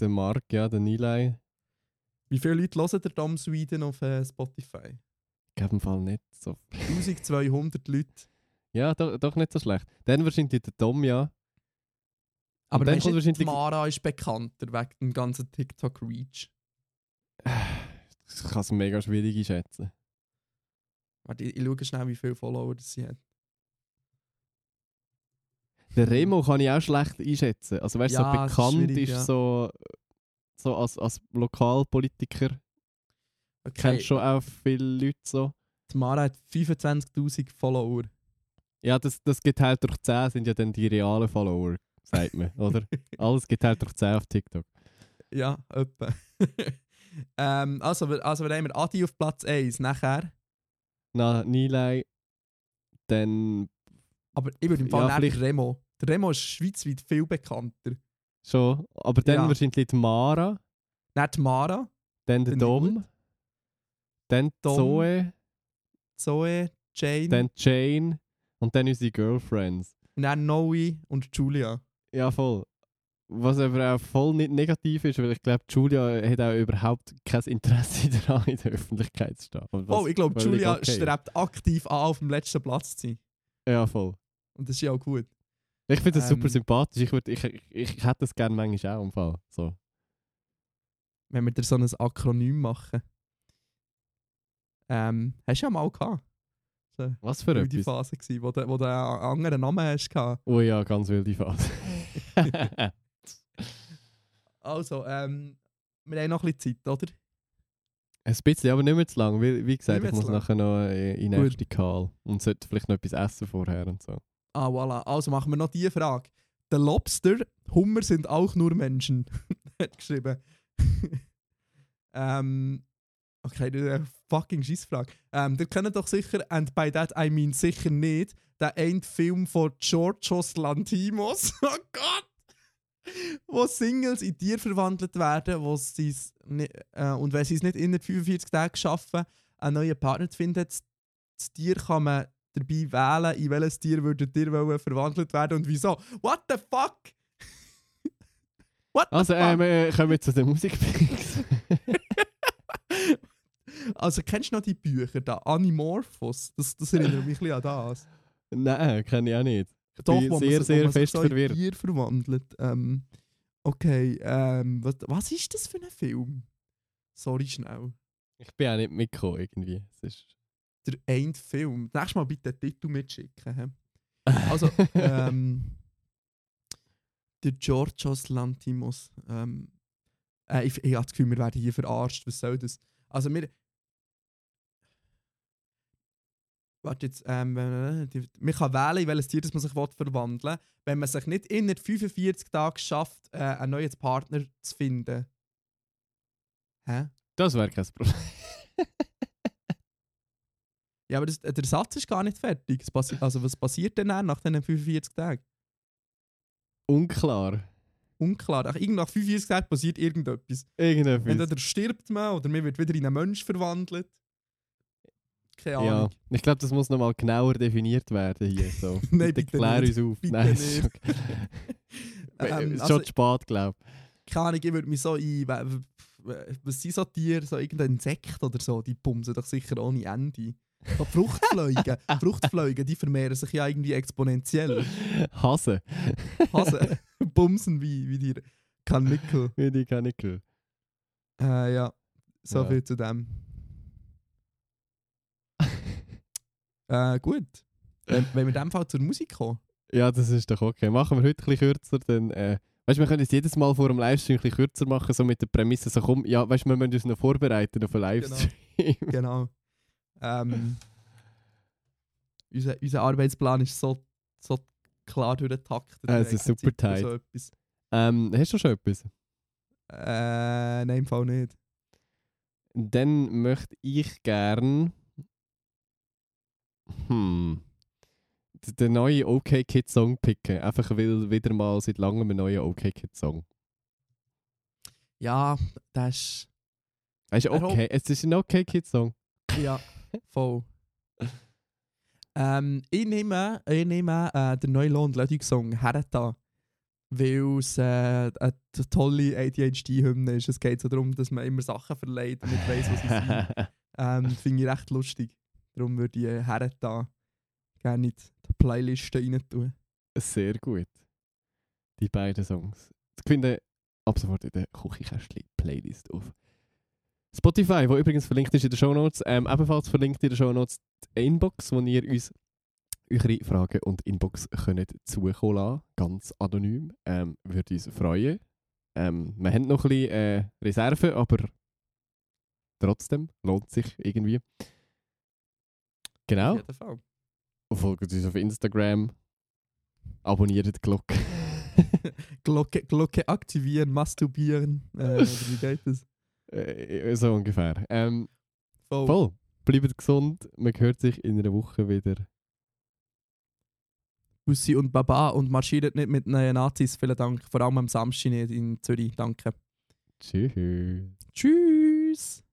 Speaker 6: der Mark, ja, der Nilay.
Speaker 5: Wie viele Leute hören der Tom Sweden auf äh, Spotify?
Speaker 6: Ich glaube im Fall nicht so.
Speaker 5: 1200 Leute.
Speaker 6: Ja, doch, doch nicht so schlecht. Dann wahrscheinlich der Tom, ja.
Speaker 5: Aber
Speaker 6: dann
Speaker 5: dann
Speaker 6: kommt
Speaker 5: weißt,
Speaker 6: wahrscheinlich-
Speaker 5: Mara ist bekannter wegen dem ganzen TikTok-Reach.
Speaker 6: Das kann es mega schwierig einschätzen.
Speaker 5: Warte, ich, ich schaue schnell, wie viele Follower das sie hat.
Speaker 6: Der Remo kann ich auch schlecht einschätzen. Also weißt du,
Speaker 5: Ja,
Speaker 6: so
Speaker 5: ist
Speaker 6: bekannt ist,
Speaker 5: schwierig, ja.
Speaker 6: so, so als, als Lokalpolitiker.
Speaker 5: Okay,
Speaker 6: Kennst schon auch viele Leute so.
Speaker 5: die Mara hat 25'000 Follower.
Speaker 6: Ja, das, das geteilt durch 10 sind ja dann die realen Follower, sagt man, oder? Alles geteilt durch 10 auf TikTok.
Speaker 5: Ja, etwa. ähm, also, wir- also, wir haben wir Adi auf Platz 1, nachher.
Speaker 6: Na, Nilay, dann
Speaker 5: Aber ich würde im Fall
Speaker 6: Ja, vielleicht-
Speaker 5: Remo. Der Remo ist schweizweit viel bekannter.
Speaker 6: schon, aber dann
Speaker 5: Ja.
Speaker 6: wahrscheinlich die Mara,
Speaker 5: Nicht Mara,
Speaker 6: dann der Dom, dann die
Speaker 5: Dom.
Speaker 6: Zoe,
Speaker 5: Zoe, Jane
Speaker 6: dann Jane und dann unsere Girlfriends.
Speaker 5: und dann Noe und Julia.
Speaker 6: Ja, voll. Was aber auch voll nicht negativ ist, weil ich glaube, Julia hat auch überhaupt kein Interesse daran, in der Öffentlichkeit zu stehen. Und was
Speaker 5: Oh, ich glaube, Julia
Speaker 6: okay
Speaker 5: strebt aktiv an, auf dem letzten Platz zu sein.
Speaker 6: Ja, voll.
Speaker 5: Und das ist ja auch gut.
Speaker 6: Ich finde das super
Speaker 5: Ähm,
Speaker 6: sympathisch. Ich, würd, ich, ich, ich hätte das gerne manchmal auch im Fall. So.
Speaker 5: Wenn wir dir so ein Akronym machen. Ähm, hast du ja mal gehabt. So,
Speaker 6: Was für
Speaker 5: wilde
Speaker 6: etwas?
Speaker 5: Phase gewesen, wo du, wo du einen anderen Namen hast gehabt.
Speaker 6: Oh ja, ganz wilde Phase.
Speaker 5: Also, ähm, wir haben noch ein bisschen Zeit, oder?
Speaker 6: Ein bisschen, aber nicht mehr zu lang. Wie, wie gesagt, ich muss
Speaker 5: lang.
Speaker 6: nachher noch in die
Speaker 5: Gut.
Speaker 6: nächste Call. Und sollte vielleicht noch etwas essen vorher und so.
Speaker 5: Ah, voilà. Also machen wir noch die Frage. Der Lobster, Hummer sind auch nur Menschen. hat geschrieben. ähm, okay, das ist eine fucking Scheissfrage. Ähm, ihr kennt doch sicher, and by that I mean sicher nicht, der eine Film von Georgios Lantimos. oh Gott! Wo Singles in Tiere verwandelt werden, wo sie's ni- äh, und wenn sie es nicht innerhalb 45 Tagen schaffen, einen neuen Partner zu finden, das, das Tier kann man dabei wählen, in welches Tier würdet ihr wollen verwandelt werden und wieso. What the fuck? What the
Speaker 6: Also,
Speaker 5: fuck?
Speaker 6: ähm, äh, kommen wir zu den Musikpicks.
Speaker 5: also kennst du noch die Bücher da? Animorphos? Das, das erinnert mich ein bisschen an das.
Speaker 6: Nein, kenne ich auch nicht. Ich
Speaker 5: Doch,
Speaker 6: bin sehr, sehr fest
Speaker 5: so
Speaker 6: verwirrt.
Speaker 5: Tier verwandelt. Ähm, okay, ähm, was, was ist das für ein Film? Sorry, schnell.
Speaker 6: Ich bin auch nicht mitgekommen irgendwie. Es ist
Speaker 5: Der ein Film. Nächstes Mal bitte den Titel mitschicken. hä? Also, ähm, der Georgios Lantimos. Ähm, äh, ich, ich habe das Gefühl, wir werden hier verarscht. Was soll das? Also, wir. Warte jetzt, ähm, äh, die- man kann wählen, in welches Tier das man sich will verwandeln will, wenn man sich nicht innerhalb 45 Tagen schafft, äh, einen neuen Partner zu finden. Hä?
Speaker 6: das wäre kein Problem.
Speaker 5: Ja, aber das, der Satz ist gar nicht fertig. Also, was passiert denn dann nach diesen 45 Tagen?
Speaker 6: Unklar.
Speaker 5: Unklar. Ach, nach 45 Tagen passiert irgendetwas.
Speaker 6: Irgendetwas.
Speaker 5: Entweder stirbt man oder man wird wieder in einen Mensch verwandelt. Keine
Speaker 6: Ja,
Speaker 5: Ahnung.
Speaker 6: ich glaube, das muss nochmal genauer definiert werden hier. So.
Speaker 5: Nein,
Speaker 6: bitte klär
Speaker 5: nicht.
Speaker 6: uns auf.
Speaker 5: Bitte
Speaker 6: Nein,
Speaker 5: nicht.
Speaker 6: okay.
Speaker 5: Ähm,
Speaker 6: ist
Speaker 5: also-
Speaker 6: schon zu spät, glaube
Speaker 5: Keine Ahnung, ich würde mich so in. w- w- Was sind so Tiere? So irgendein Insekt oder so? Die pumsen doch sicher ohne Ende. So Fruchtfliegen. Fruchtfliegen, die vermehren sich ja irgendwie exponentiell.
Speaker 6: ich. Hase.
Speaker 5: Hase. Bumsen wie, wie die Kanickel.
Speaker 6: Wie die Kanickel.
Speaker 5: Äh, ja, so
Speaker 6: Ja.
Speaker 5: viel zu dem. Äh, gut. Wenn, wenn wir in dem Fall zur Musik kommen.
Speaker 6: Ja, das ist doch okay. Machen wir heute ein bisschen kürzer, dann. Äh, weißt du, wir können es jedes Mal vor dem Livestream ein bisschen kürzer machen, so mit der Prämisse, so komm, ja, weißt du, wir müssen uns noch vorbereiten auf einen Livestream.
Speaker 5: Genau. Ähm, unser, unser Arbeitsplan ist so, so klar durchgetaktet.
Speaker 6: Ah, es ist super tight.
Speaker 5: So
Speaker 6: ähm, hast du schon etwas?
Speaker 5: äh, nein, im Fall nicht.
Speaker 6: Dann möchte ich gern. Hm. den neuen OK Kid Song picken. Einfach weil wieder mal seit langem ein neuer OK Kid Song.
Speaker 5: Ja, das ist.
Speaker 6: Es ist okay. Es ist ein OK Kid Song.
Speaker 5: Ja, voll. ähm, ich nehme, ich nehme äh, den neuen Lohn Song «Hereta», weil es äh, eine tolle ADHD-Hymne ist. Es geht so darum, dass man immer Sachen verleiht und nicht weiss, was sie sind. Ähm, Finde ich recht lustig. Darum würde ich äh, gerne in die Playliste rein tun.
Speaker 6: Sehr gut. Die beiden Songs. Ich finde ab sofort in der Küchenkästchen-Playlist auf. Spotify, wo übrigens verlinkt ist in den Shownotes, ähm, ebenfalls verlinkt in den Shownotes die Inbox, wo ihr uns eure Fragen und Inbox könnt zukommen lassen, ganz anonym. Ähm, würde uns freuen. Ähm, wir haben noch ein bisschen äh, Reserve, aber trotzdem lohnt sich irgendwie. Genau. Folgt uns auf Instagram. Abonniert die Glocke.
Speaker 5: Glocke, Glocke aktivieren, masturbieren. Äh, wie geht das?
Speaker 6: Äh, so ungefähr. Ähm,
Speaker 5: Voll.
Speaker 6: voll. Bleibt gesund. Man hört sich in einer Woche wieder.
Speaker 5: Bussi und Baba und marschiert nicht mit den Nazis. Vielen Dank. Vor allem am Samstag in Zürich. Danke.
Speaker 6: Tschüss.
Speaker 5: Tschüss.